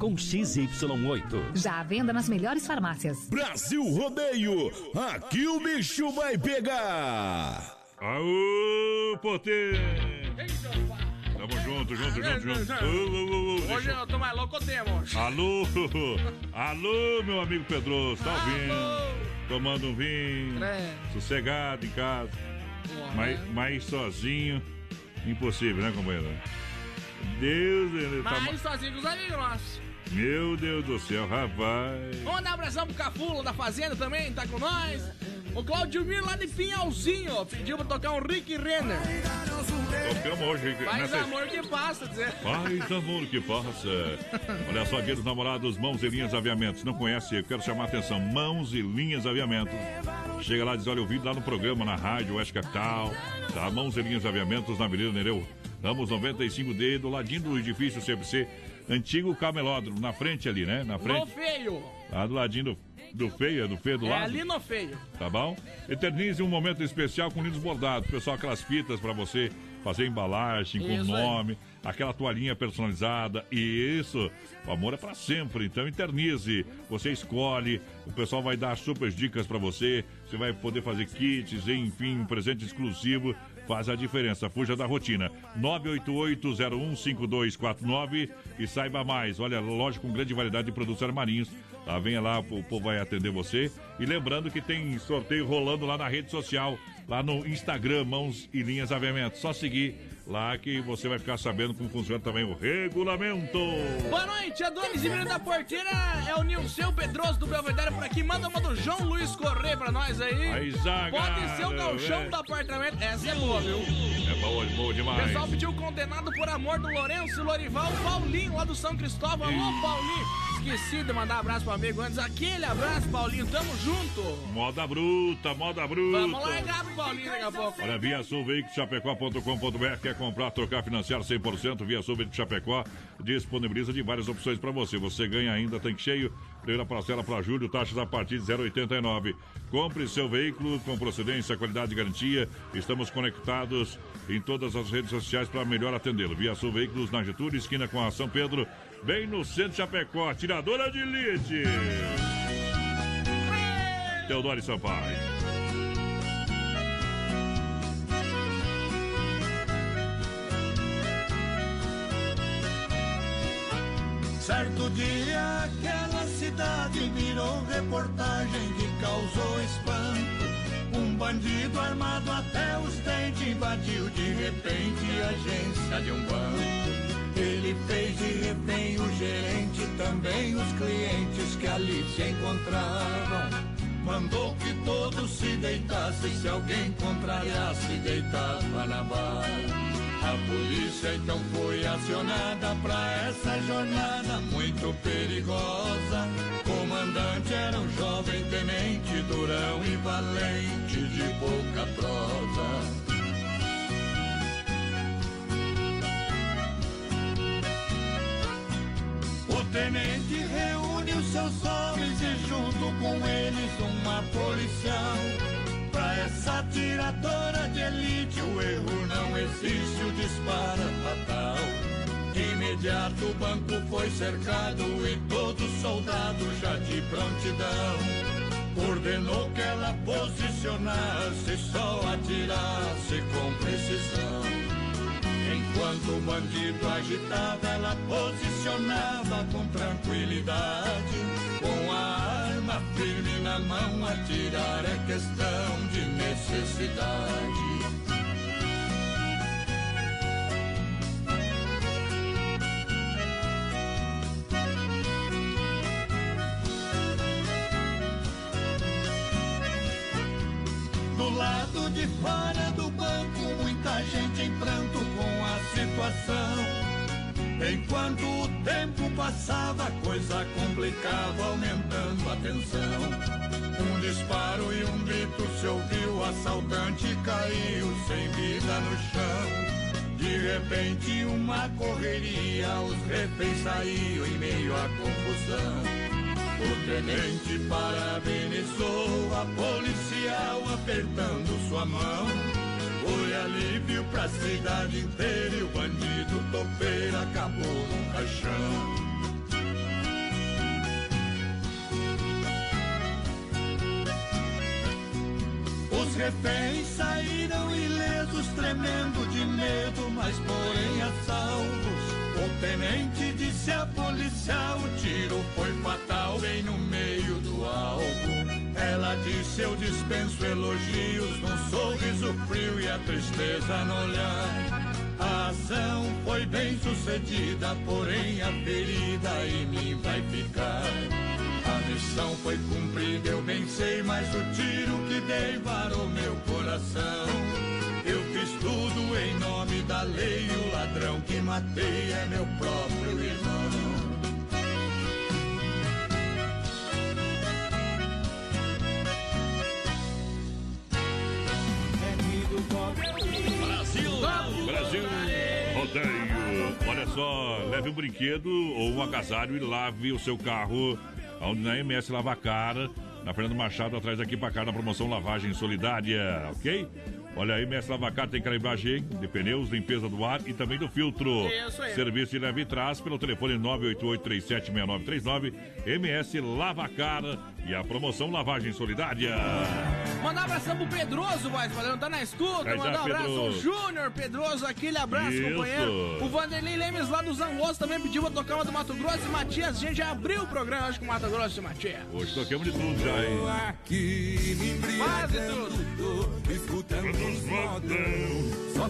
com XY8. Já à venda nas melhores farmácias. Brasil Rodeio, aqui o bicho vai pegar. Aô, potência! Tamo junto, junto, junto, junto. Hoje eu tô mais louco que o Temos. Alô, alô, meu amigo Pedroso, tá ouvindo? Tomando um vinho, É. sossegado em casa. Mas, mas sozinho, impossível, né, companheiro? Deus, ele tá... Mas sozinho com os amigos nossos. Meu Deus do céu, rapaz. Vamos mandar um abração pro Cafulo da Fazenda também, tá com nós. O Claudio Mir lá de Pinhalzinho ó, pediu pra tocar um Rick Renner. Tocamos hoje Faz nessa... amor que passa, dizer. Faz amor que passa. Olha só, dia dos namorados, Mãos e Linhas Aviamentos. Não conhece? Eu quero chamar a atenção. Mãos e Linhas Aviamentos. Chega lá diz, olha, eu lá no programa, na rádio, Oeste Capital. Tá? Mãos e Linhas Aviamentos, na Avenida Nereu. Ramos 95D, do ladinho do edifício CFC. Antigo camelódromo, na frente ali, né? Na No frente. feio. Lá do ladinho do, do feio, do feio do É lado. ali no feio. Tá bom? Eternize um momento especial com lindos bordados. Pessoal, aquelas fitas pra você fazer embalagem com aí. nome, aquela toalhinha personalizada. E isso, o amor é pra sempre. Então eternize. Você escolhe, o pessoal vai dar super dicas pra você. Você vai poder fazer kits, enfim, um presente exclusivo. Faz a diferença, fuja da rotina. 988-015249 e saiba mais. Olha, loja com grande variedade de produtos armarinhos. Tá, venha lá, o povo vai atender você. E lembrando que tem sorteio rolando lá na rede social, lá no Instagram, Mãos e Linhas Aviamentos. Só seguir lá que você vai ficar sabendo como funciona também o regulamento. Boa noite, a dona Isimira da Porteira é o Nilceu Pedroso do Belvedere por aqui. Manda uma do João Luiz Correia pra nós aí. Aí, Zaga, Pode ser o galchão do apartamento. Essa é boa, viu? É boa, boa O demais. pessoal pediu condenado por amor do Lourenço Lorival Paulinho, lá do São Cristóvão. Alô, Paulinho. Esqueci de mandar um abraço pro amigo antes. Aquele abraço, Paulinho. Tamo junto. Moda bruta, moda bruta. Vamos largar pro Paulinho daqui a pouco. Olha, Via Sul Veículos Chapecó.com.br quer comprar, trocar, financiar 100%. Via Sul Veículos Chapecó disponibiliza de várias opções para você. Você ganha ainda tanque cheio, primeira parcela para julho, taxas a partir de 0,89. Compre seu veículo com procedência, qualidade e garantia. Estamos conectados em todas as redes sociais para melhor atendê-lo. Via Sul Veículos na Getúlio, esquina com a São Pedro, bem no centro de Chapecó. Tiradora de elite. Teodoro Sampaio. Certo dia aquela cidade virou reportagem que causou espanto. Um bandido armado até os dentes invadiu de repente a agência de um banco. Ele fez de refém o gerente, também os clientes que ali se encontravam. Mandou que todos se deitassem, se alguém contrariasse, deitava na bala. A polícia então foi acionada pra essa jornada muito perigosa. Comandante era um jovem tenente, durão e valente, de pouca prosa. Tenente reúne os seus homens e junto com eles uma policial. Pra essa tiradora de elite o erro não existe, o disparo é fatal. De imediato o banco foi cercado e todo soldado já de prontidão. Ordenou que ela posicionasse, só atirasse o bandido agitava, ela posicionava com tranquilidade. Com a arma firme na mão, atirar é questão de necessidade. Do lado de fora do banco, muita gente em pranto situação. Enquanto o tempo passava, a coisa complicava, aumentando a tensão. Um disparo e um grito se ouviu, o assaltante caiu sem vida no chão. De repente, uma correria, os reféns saíam em meio à confusão. O tenente parabenizou a policial apertando sua mão. Foi alívio pra cidade inteira e o bandido topeiro acabou no caixão. Os reféns saíram ilesos, tremendo de medo, mas porém a salvos. O tenente disse a policial, o tiro foi fatal bem no meio do alvo. Ela disse, eu dispenso elogios, num sorriso frio e a tristeza no olhar. A ação foi bem sucedida, porém a ferida em mim vai ficar. A missão foi cumprida, eu bem sei, mas o tiro que dei varou meu coração. Eu fiz tudo em nome da lei, o ladrão que matei é meu próprio irmão. Brasil! Brasil! Rodeio! Olha só, leve um brinquedo ou um agasalho e lave o seu carro onde na MS Lavacar, na Fernando Machado, atrás daqui pra cá, na promoção Lavagem Solidária, ok? Olha aí, MS Lavacar tem calibragem de pneus, limpeza do ar e também do filtro. Isso aí. Serviço de leve e traz pelo telefone 988-376939, MS Lavacar e a promoção Lavagem Solidária. Mandar um abração pro Pedroso, voz padrão, tá na escuta. Mandar um abraço ao. Júnior Pedroso, aquele abraço, Isso. companheiro. O Vanderlei Lemes lá do Zangoso também pediu pra tocar uma do Mato Grosso e Matias. A gente já abriu o programa, acho que o Mato Grosso e Matias. Hoje toquemos de tudo já, hein? Quase tudo.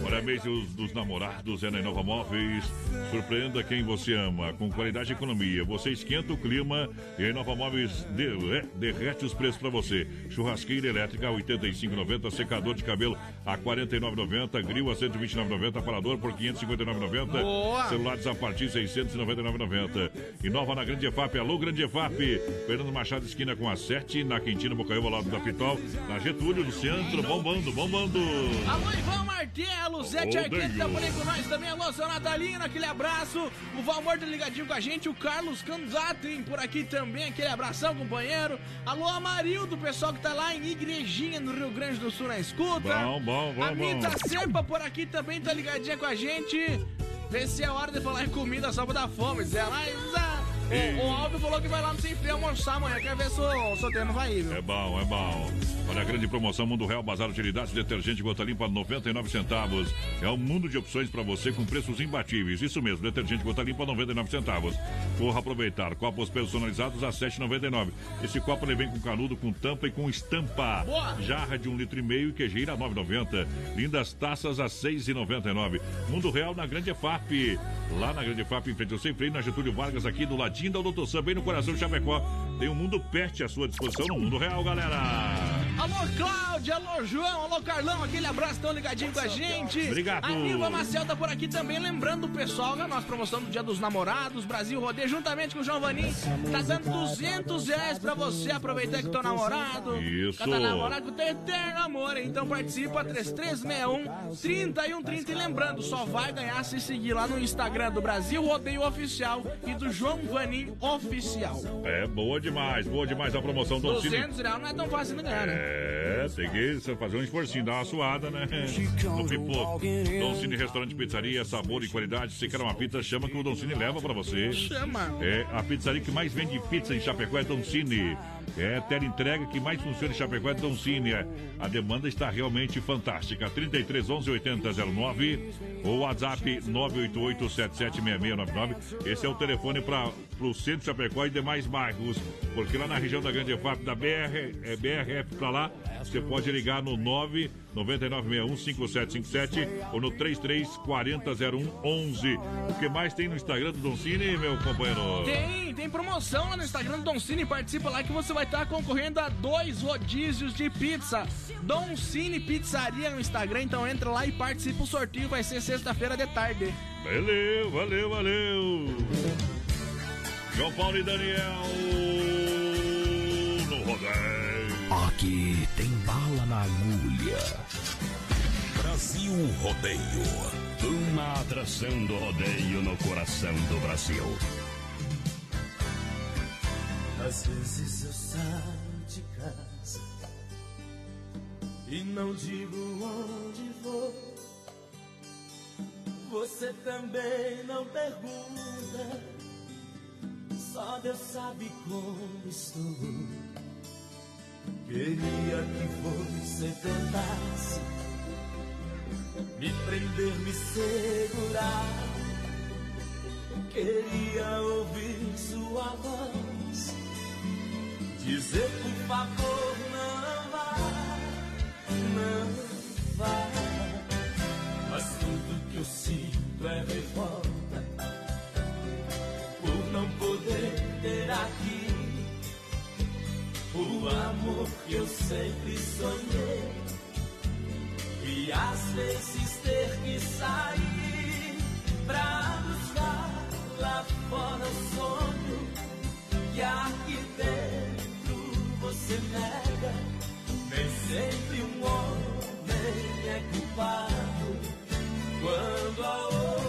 Parabéns dos, dos namorados é na Inova Móveis. Surpreenda quem você ama, com qualidade e economia. Você esquenta o clima e a Inova Móveis de- é, derrete os preços para você. Churrasqueira elétrica a 85,90, secador de cabelo a 49,90, grill a 129,90, aparador por 559,90, Boa! celulares a partir de 699,90. Inova na Grande EFAP, alô Grande EFAP, Fernando Machado esquina com a 7, na Quintina Bocaiúva, lado da Pitol, na Getúlio, no centro, bombando, bombando. Alô, Ivan Martelo, Zé Tiarquete tá por aí com nós também. Alô, seu Natalino, aquele abraço. O Valmor tá ligadinho com a gente. O Carlos Canzatin por aqui também, aquele abração, companheiro. Alô, Amarildo, pessoal que tá lá em Igrejinha, no Rio Grande do Sul, na escuta. Bom, bom, bom, A Mita bom. Serpa por aqui também tá ligadinha com a gente. Vê se é hora de falar em comida só pra dar fome. Zé, mas, ah, o, o Aldo falou que vai lá no Sem Freio almoçar amanhã. Quer ver se o Soteno vai ir, viu? É bom, é bom. Olha a grande promoção Mundo Real Bazar Utilidades Detergente Gota Limpa 99 centavos. É um mundo de opções para você com preços imbatíveis. Isso mesmo, detergente Gota Limpa 99 centavos. Corra aproveitar. Copos personalizados a 7,99. Esse copo ele vem com canudo, com tampa e com estampa. Boa. Jarra de um litro e meio e queijeira a 9,90. Lindas taças a 6,99. Mundo Real na Grande EFAP. Lá na Grande EFAP, em frente ao Sem Freio, na Getúlio Vargas, aqui do ladinho da Doutor Sam, bem no coração de Chapecó. Tem um mundo pet à sua disposição no Mundo Real, galera. Alô, Cláudia, alô, João, alô, Carlão, aquele abraço tão ligadinho com a gente. Obrigado. A Nilva Marcel tá por aqui também, lembrando o pessoal da nossa promoção do Dia dos Namorados, Brasil Rodeio, juntamente com o João Vanim, tá dando 200 reais pra você aproveitar que teu namorado. Isso. Cada namorado com teu eterno amor, então participa 3361 3130 e lembrando, só vai ganhar se seguir lá no Instagram do Brasil Rodeio Oficial e do João Vanim Oficial. É boa demais, boa demais a promoção Don Cine. 200 reais não é tão fácil de ganhar, né? É, tem que fazer um esforcinho, dar uma suada, né? No pipoco. Don Cine Restaurante e Pizzaria, sabor e qualidade. Se quer uma pizza, chama que o Don Cine leva pra você. Chama. É, a pizzaria que mais vende pizza em Chapecó é Don Cine. É, tela entrega que mais funciona em Chapecó é Don Cine. É, A demanda está realmente fantástica. 33 11 80 09 ou WhatsApp 988 776699. Esse é o telefone para o centro de Chapecó e demais bairros. Porque lá na região da Grande EFAP, da BR, é BRF para lá, você pode ligar no 9 9961 5757 ou no 33 40 0111. O que mais tem no Instagram do Don Cine, meu companheiro? Tem, tem promoção lá no Instagram do Don Cine. Participa lá que você vai estar concorrendo a dois rodízios de pizza. Don Cine Pizzaria no Instagram. Então entra lá e participa. O sorteio vai ser sexta-feira de tarde. Valeu, valeu, valeu. João Paulo e Daniel no rodeio. Aqui tem bala na agulha. Brasil Rodeio. Uma atração do rodeio no coração do Brasil. Às vezes eu saio de casa e não digo onde vou. Você também não pergunta, só Deus sabe como estou. Queria que você tentasse me prender, me segurar. Queria ouvir sua voz dizer por favor não vá, não vá. Mas tudo que eu sinto é revolta o amor que eu sempre sonhei e às vezes ter que sair pra buscar lá fora o sonho que aqui dentro você nega. Nem sempre um homem é culpado quando a outro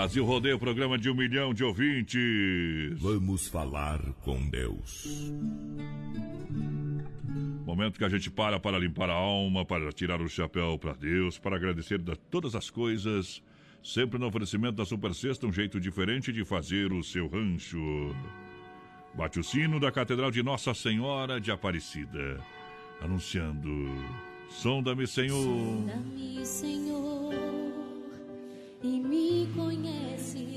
Brasil Rodeio, programa de um milhão de ouvintes. Vamos falar com Deus. Momento que a gente para para limpar a alma, para tirar o chapéu para Deus, para agradecer de todas as coisas. Sempre no oferecimento da Super Sexta, um jeito diferente de fazer o seu rancho. Bate o sino da Catedral de Nossa Senhora de Aparecida, anunciando: Sonda-me, Senhor. Sonda-me, Senhor, e me conhece.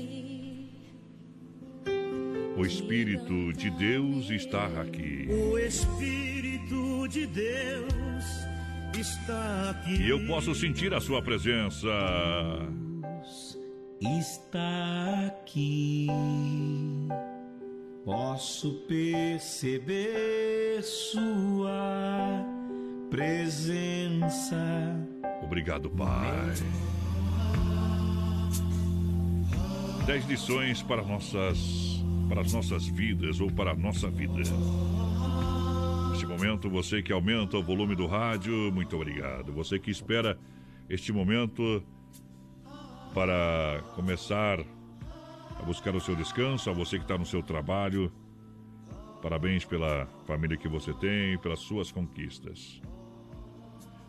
O Espírito de Deus está aqui. O Espírito de Deus está aqui. E eu posso sentir a sua presença. está aqui. Posso perceber sua presença. Obrigado, Pai. Dez lições para nossas, para as nossas vidas ou para a nossa vida. Neste momento, você que aumenta o volume do rádio, muito obrigado. Você que espera este momento para começar a buscar o seu descanso, a você que está no seu trabalho. Parabéns pela família que você tem, pelas suas conquistas.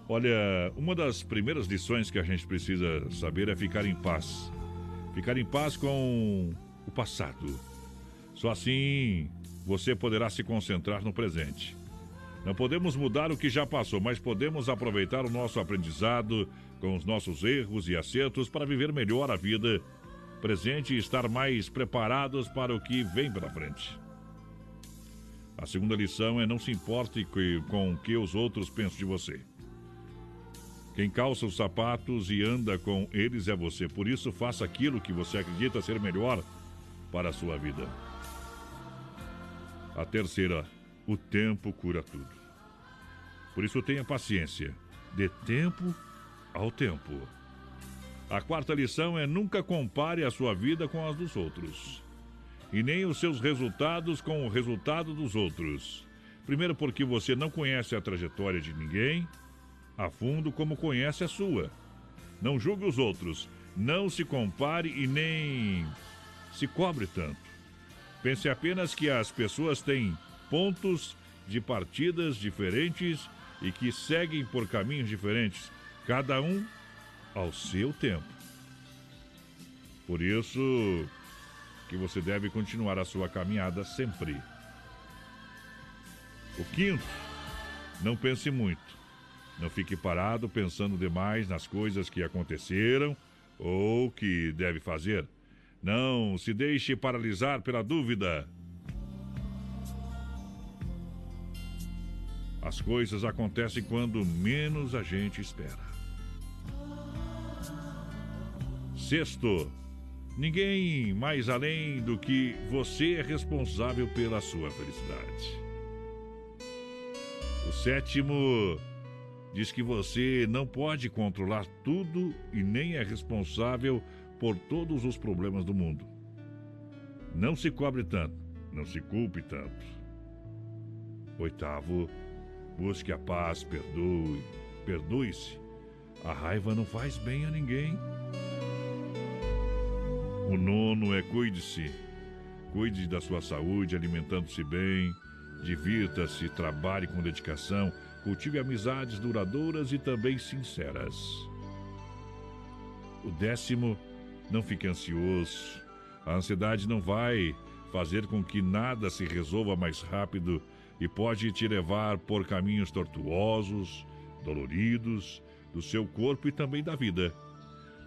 Olha, uma das primeiras lições que a gente precisa saber é ficar em paz. Ficar em paz com o passado. Só assim você poderá se concentrar no presente. Não podemos mudar o que já passou, mas podemos aproveitar o nosso aprendizado com os nossos erros e acertos para viver melhor a vida presente e estar mais preparados para o que vem pela frente. A segunda lição é não se importe com o que os outros pensam de você. Quem calça os sapatos e anda com eles é você. Por isso, faça aquilo que você acredita ser melhor para a sua vida. A terceira, o tempo cura tudo. Por isso, tenha paciência. Dê tempo ao tempo. A quarta lição é nunca compare a sua vida com as dos outros. E nem os seus resultados com o resultado dos outros. Primeiro, porque você não conhece a trajetória de ninguém a fundo como conhece a sua. Não julgue os outros, não se compare e nem se cobre tanto. Pense apenas que as pessoas têm pontos de partidas diferentes e que seguem por caminhos diferentes, cada um ao seu tempo. Por isso que você deve continuar a sua caminhada sempre. O quinto, não pense muito. Não fique parado pensando demais nas coisas que aconteceram ou que deve fazer. Não se deixe paralisar pela dúvida. As coisas acontecem quando menos a gente espera. Sexto, ninguém mais além do que você é responsável pela sua felicidade. O sétimo diz que você não pode controlar tudo e nem é responsável por todos os problemas do mundo. Não se cobre tanto, não se culpe tanto. Oitavo, busque a paz, perdoe, perdoe-se. A raiva não faz bem a ninguém. O nono é cuide-se. Cuide da sua saúde, alimentando-se bem, divirta-se, trabalhe com dedicação, cultive amizades duradouras e também sinceras. O décimo Não fique ansioso. A ansiedade não vai fazer com que nada se resolva mais rápido e pode te levar por caminhos tortuosos, doloridos, do seu corpo e também da vida.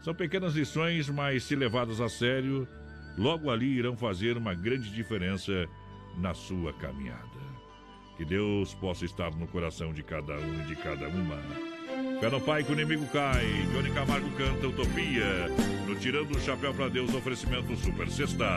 São pequenas lições, mas se levadas a sério, logo ali irão fazer uma grande diferença na sua caminhada. Que Deus possa estar no coração de cada um e de cada uma. Fé no Pai que o inimigo cai. Johnny Camargo canta Utopia. No Tirando o Chapéu para Deus, oferecimento Super Sexta.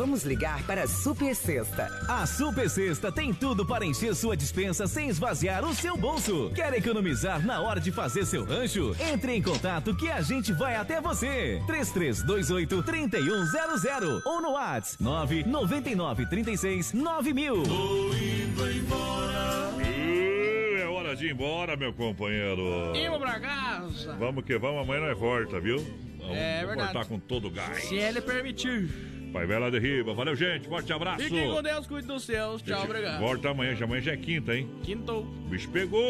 Vamos ligar para a Super Sexta. A Super Sexta tem tudo para encher sua dispensa sem esvaziar o seu bolso. Quer economizar na hora de fazer seu rancho? Entre em contato que a gente vai até você. 3328 3100 ou no WhatsApp 999 36 9000. Tô indo embora. É hora de ir embora, meu companheiro. Indo pra casa. Vamos que vamos, amanhã nós volta, viu? Vamos É verdade. voltar com todo o gás. Se ele permitir. Pai Vela de Riba. Valeu, gente. Forte abraço. Fiquem com Deus, cuide dos seus. Tchau, obrigado. Volta amanhã, já amanhã já é quinta, hein? Quinto. O bicho pegou.